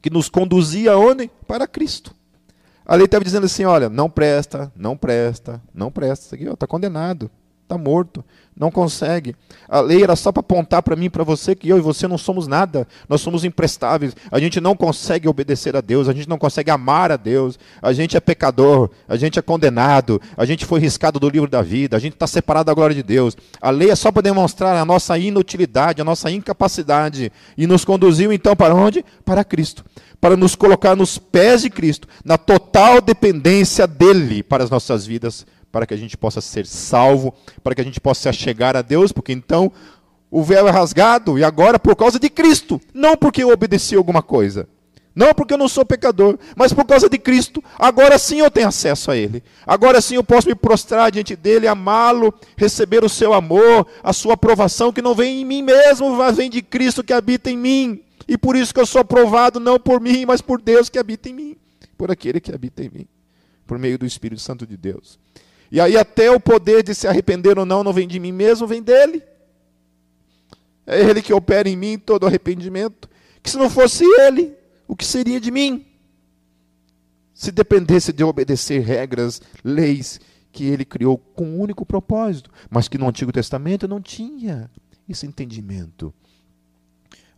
que nos conduzia onde? Para Cristo. A lei estava dizendo assim: olha, não presta, não presta, não presta. Isso aqui está condenado está morto, não consegue. A lei era só para apontar para mim para você que eu e você não somos nada, nós somos imprestáveis, a gente não consegue obedecer a Deus, a gente não consegue amar a Deus, a gente é pecador, a gente é condenado, a gente foi riscado do livro da vida, a gente está separado da glória de Deus. A lei é só para demonstrar a nossa inutilidade, a nossa incapacidade, e nos conduziu então para onde? Para Cristo. Para nos colocar nos pés de Cristo, na total dependência dele para as nossas vidas para que a gente possa ser salvo, para que a gente possa chegar a Deus, porque então o véu é rasgado e agora por causa de Cristo, não porque eu obedeci alguma coisa. Não porque eu não sou pecador, mas por causa de Cristo, agora sim eu tenho acesso a Ele. Agora sim eu posso me prostrar diante dEle, amá-lo, receber o seu amor, a sua aprovação, que não vem em mim mesmo, mas vem de Cristo que habita em mim. E por isso que eu sou aprovado não por mim, mas por Deus que habita em mim, por aquele que habita em mim, por meio do Espírito Santo de Deus. E aí até o poder de se arrepender ou não não vem de mim mesmo, vem dele. É ele que opera em mim todo arrependimento. Que se não fosse ele, o que seria de mim? Se dependesse de obedecer regras, leis que ele criou com um único propósito, mas que no Antigo Testamento não tinha esse entendimento.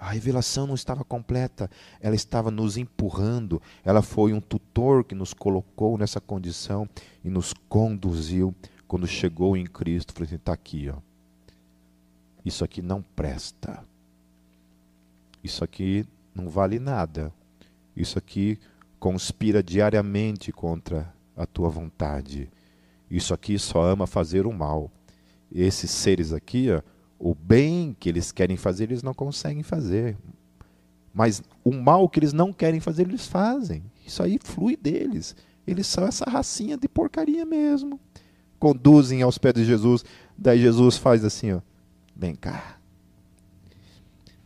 A revelação não estava completa, ela estava nos empurrando, ela foi um tutor que nos colocou nessa condição e nos conduziu. Quando chegou em Cristo, falou assim: está aqui, ó. Isso aqui não presta. Isso aqui não vale nada. Isso aqui conspira diariamente contra a tua vontade. Isso aqui só ama fazer o mal. Esses seres aqui, ó, o bem que eles querem fazer, eles não conseguem fazer. Mas o mal que eles não querem fazer, eles fazem. Isso aí flui deles. Eles são essa racinha de porcaria mesmo. Conduzem aos pés de Jesus. Daí Jesus faz assim, ó. Vem cá.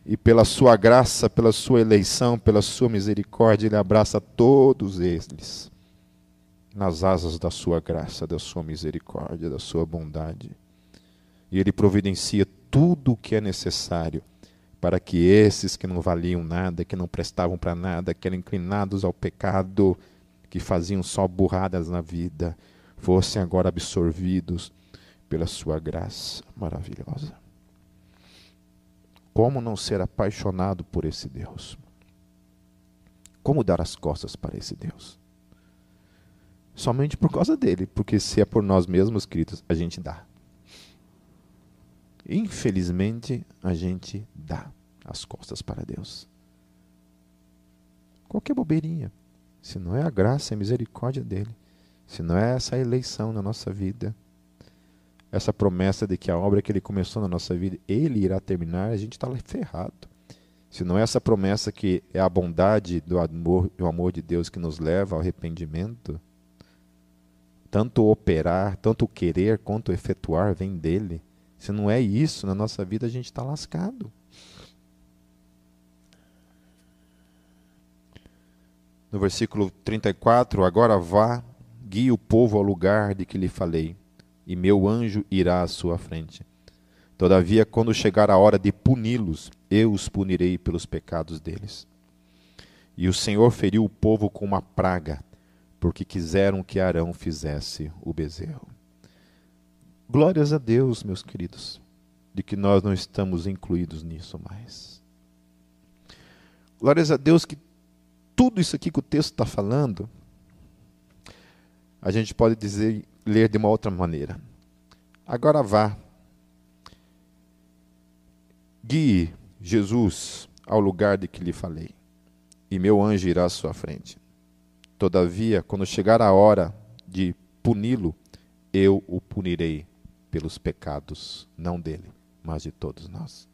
E pela sua graça, pela sua eleição, pela sua misericórdia, ele abraça todos eles nas asas da sua graça, da sua misericórdia, da sua bondade. E ele providencia tudo o que é necessário para que esses que não valiam nada, que não prestavam para nada, que eram inclinados ao pecado, que faziam só burradas na vida, fossem agora absorvidos pela sua graça maravilhosa. Como não ser apaixonado por esse Deus? Como dar as costas para esse Deus? Somente por causa dele, porque se é por nós mesmos, queridos, a gente dá. Infelizmente, a gente dá as costas para Deus. Qualquer bobeirinha. Se não é a graça e a misericórdia dele, se não é essa eleição na nossa vida, essa promessa de que a obra que ele começou na nossa vida, ele irá terminar, a gente está ferrado. Se não é essa promessa que é a bondade do amor, do amor de Deus que nos leva ao arrependimento, tanto operar, tanto querer quanto efetuar vem dele. Se não é isso na nossa vida, a gente está lascado. No versículo 34, agora vá, guie o povo ao lugar de que lhe falei, e meu anjo irá à sua frente. Todavia, quando chegar a hora de puni-los, eu os punirei pelos pecados deles. E o Senhor feriu o povo com uma praga, porque quiseram que Arão fizesse o bezerro. Glórias a Deus, meus queridos, de que nós não estamos incluídos nisso mais. Glórias a Deus que tudo isso aqui que o texto está falando, a gente pode dizer, ler de uma outra maneira. Agora vá, guie Jesus ao lugar de que lhe falei, e meu anjo irá à sua frente. Todavia, quando chegar a hora de puni-lo, eu o punirei pelos pecados, não dele, mas de todos nós.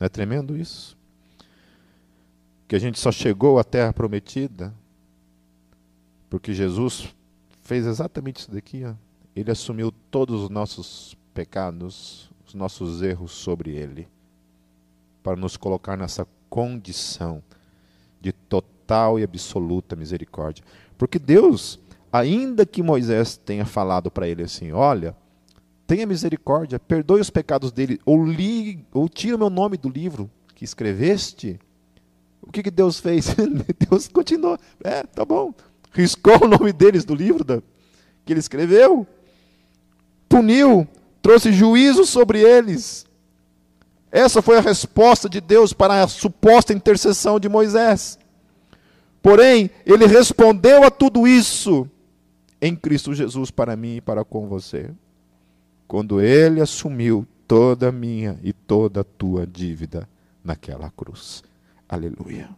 Não é tremendo isso? Que a gente só chegou à terra prometida porque Jesus fez exatamente isso daqui. Ó. Ele assumiu todos os nossos pecados, os nossos erros sobre ele, para nos colocar nessa condição de total e absoluta misericórdia. Porque Deus, ainda que Moisés tenha falado para ele assim: olha, tenha misericórdia, perdoe os pecados dele, ou, li, ou tira o meu nome do livro que escreveste. O que, que Deus fez? Deus continuou. É, tá bom. Riscou o nome deles do livro da, que ele escreveu. Puniu, trouxe juízo sobre eles. Essa foi a resposta de Deus para a suposta intercessão de Moisés. Porém, ele respondeu a tudo isso em Cristo Jesus para mim e para com você. Quando ele assumiu toda a minha e toda a tua dívida naquela cruz. Aleluia.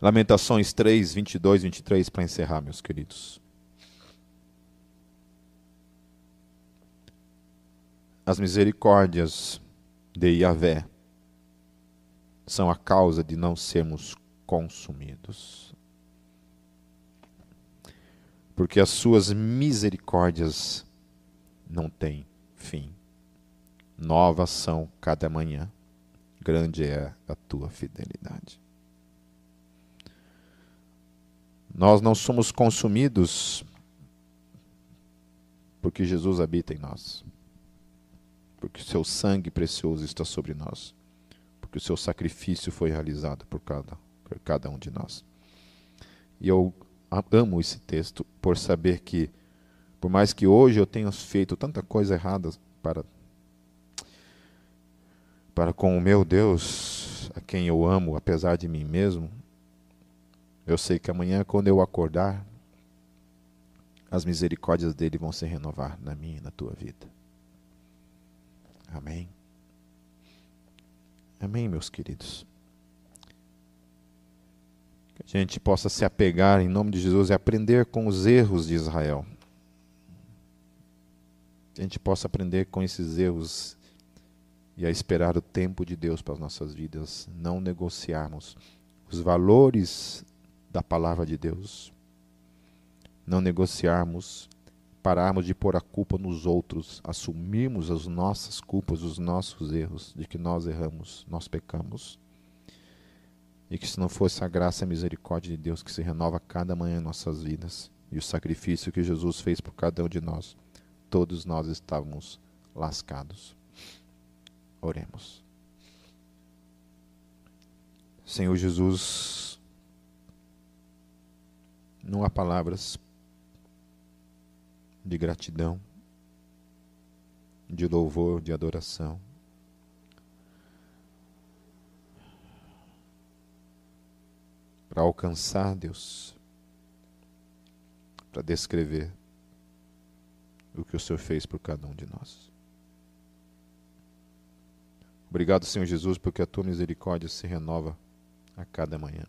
Lamentações 3, 22, 23, para encerrar, meus queridos. As misericórdias de Yahvé são a causa de não sermos consumidos. Porque as suas misericórdias não têm fim. Novas são cada manhã, grande é a tua fidelidade. Nós não somos consumidos porque Jesus habita em nós porque o seu sangue precioso está sobre nós, porque o seu sacrifício foi realizado por cada, por cada um de nós. E eu amo esse texto por saber que, por mais que hoje eu tenha feito tanta coisa errada para, para com o meu Deus, a quem eu amo, apesar de mim mesmo, eu sei que amanhã, quando eu acordar, as misericórdias dele vão se renovar na minha e na tua vida. Amém. Amém, meus queridos. Que a gente possa se apegar em nome de Jesus e aprender com os erros de Israel. Que a gente possa aprender com esses erros e a esperar o tempo de Deus para as nossas vidas, não negociarmos os valores da palavra de Deus, não negociarmos pararmos de pôr a culpa nos outros, assumirmos as nossas culpas, os nossos erros, de que nós erramos, nós pecamos. E que se não fosse a graça e a misericórdia de Deus que se renova cada manhã em nossas vidas, e o sacrifício que Jesus fez por cada um de nós, todos nós estávamos lascados. Oremos. Senhor Jesus, não há palavras de gratidão, de louvor, de adoração. Para alcançar Deus, para descrever o que o Senhor fez por cada um de nós. Obrigado, Senhor Jesus, porque a tua misericórdia se renova a cada manhã.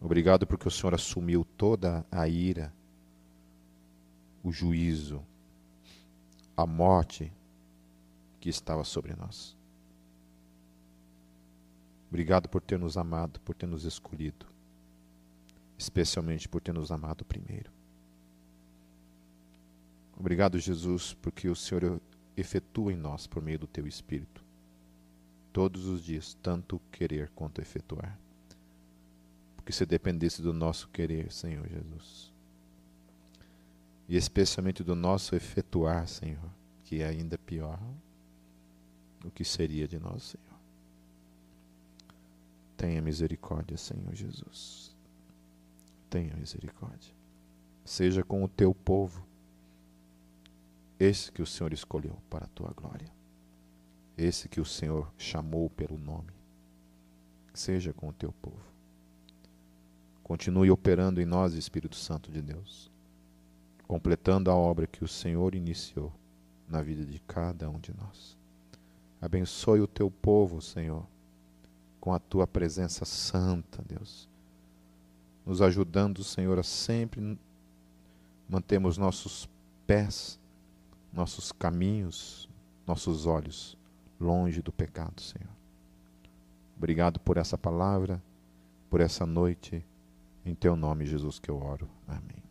Obrigado porque o Senhor assumiu toda a ira o juízo, a morte que estava sobre nós. Obrigado por ter nos amado, por ter nos escolhido, especialmente por ter nos amado primeiro. Obrigado, Jesus, porque o Senhor efetua em nós, por meio do teu Espírito, todos os dias, tanto querer quanto efetuar. Porque se dependesse do nosso querer, Senhor Jesus, e especialmente do nosso efetuar, Senhor, que é ainda pior, o que seria de nós, Senhor. Tenha misericórdia, Senhor Jesus. Tenha misericórdia. Seja com o teu povo, esse que o Senhor escolheu para a tua glória, esse que o Senhor chamou pelo nome. Seja com o teu povo. Continue operando em nós, Espírito Santo de Deus, completando a obra que o Senhor iniciou na vida de cada um de nós. Abençoe o teu povo, Senhor, com a tua presença santa, Deus. Nos ajudando, Senhor, a sempre mantermos nossos pés, nossos caminhos, nossos olhos longe do pecado, Senhor. Obrigado por essa palavra, por essa noite. Em teu nome, Jesus, que eu oro. Amém.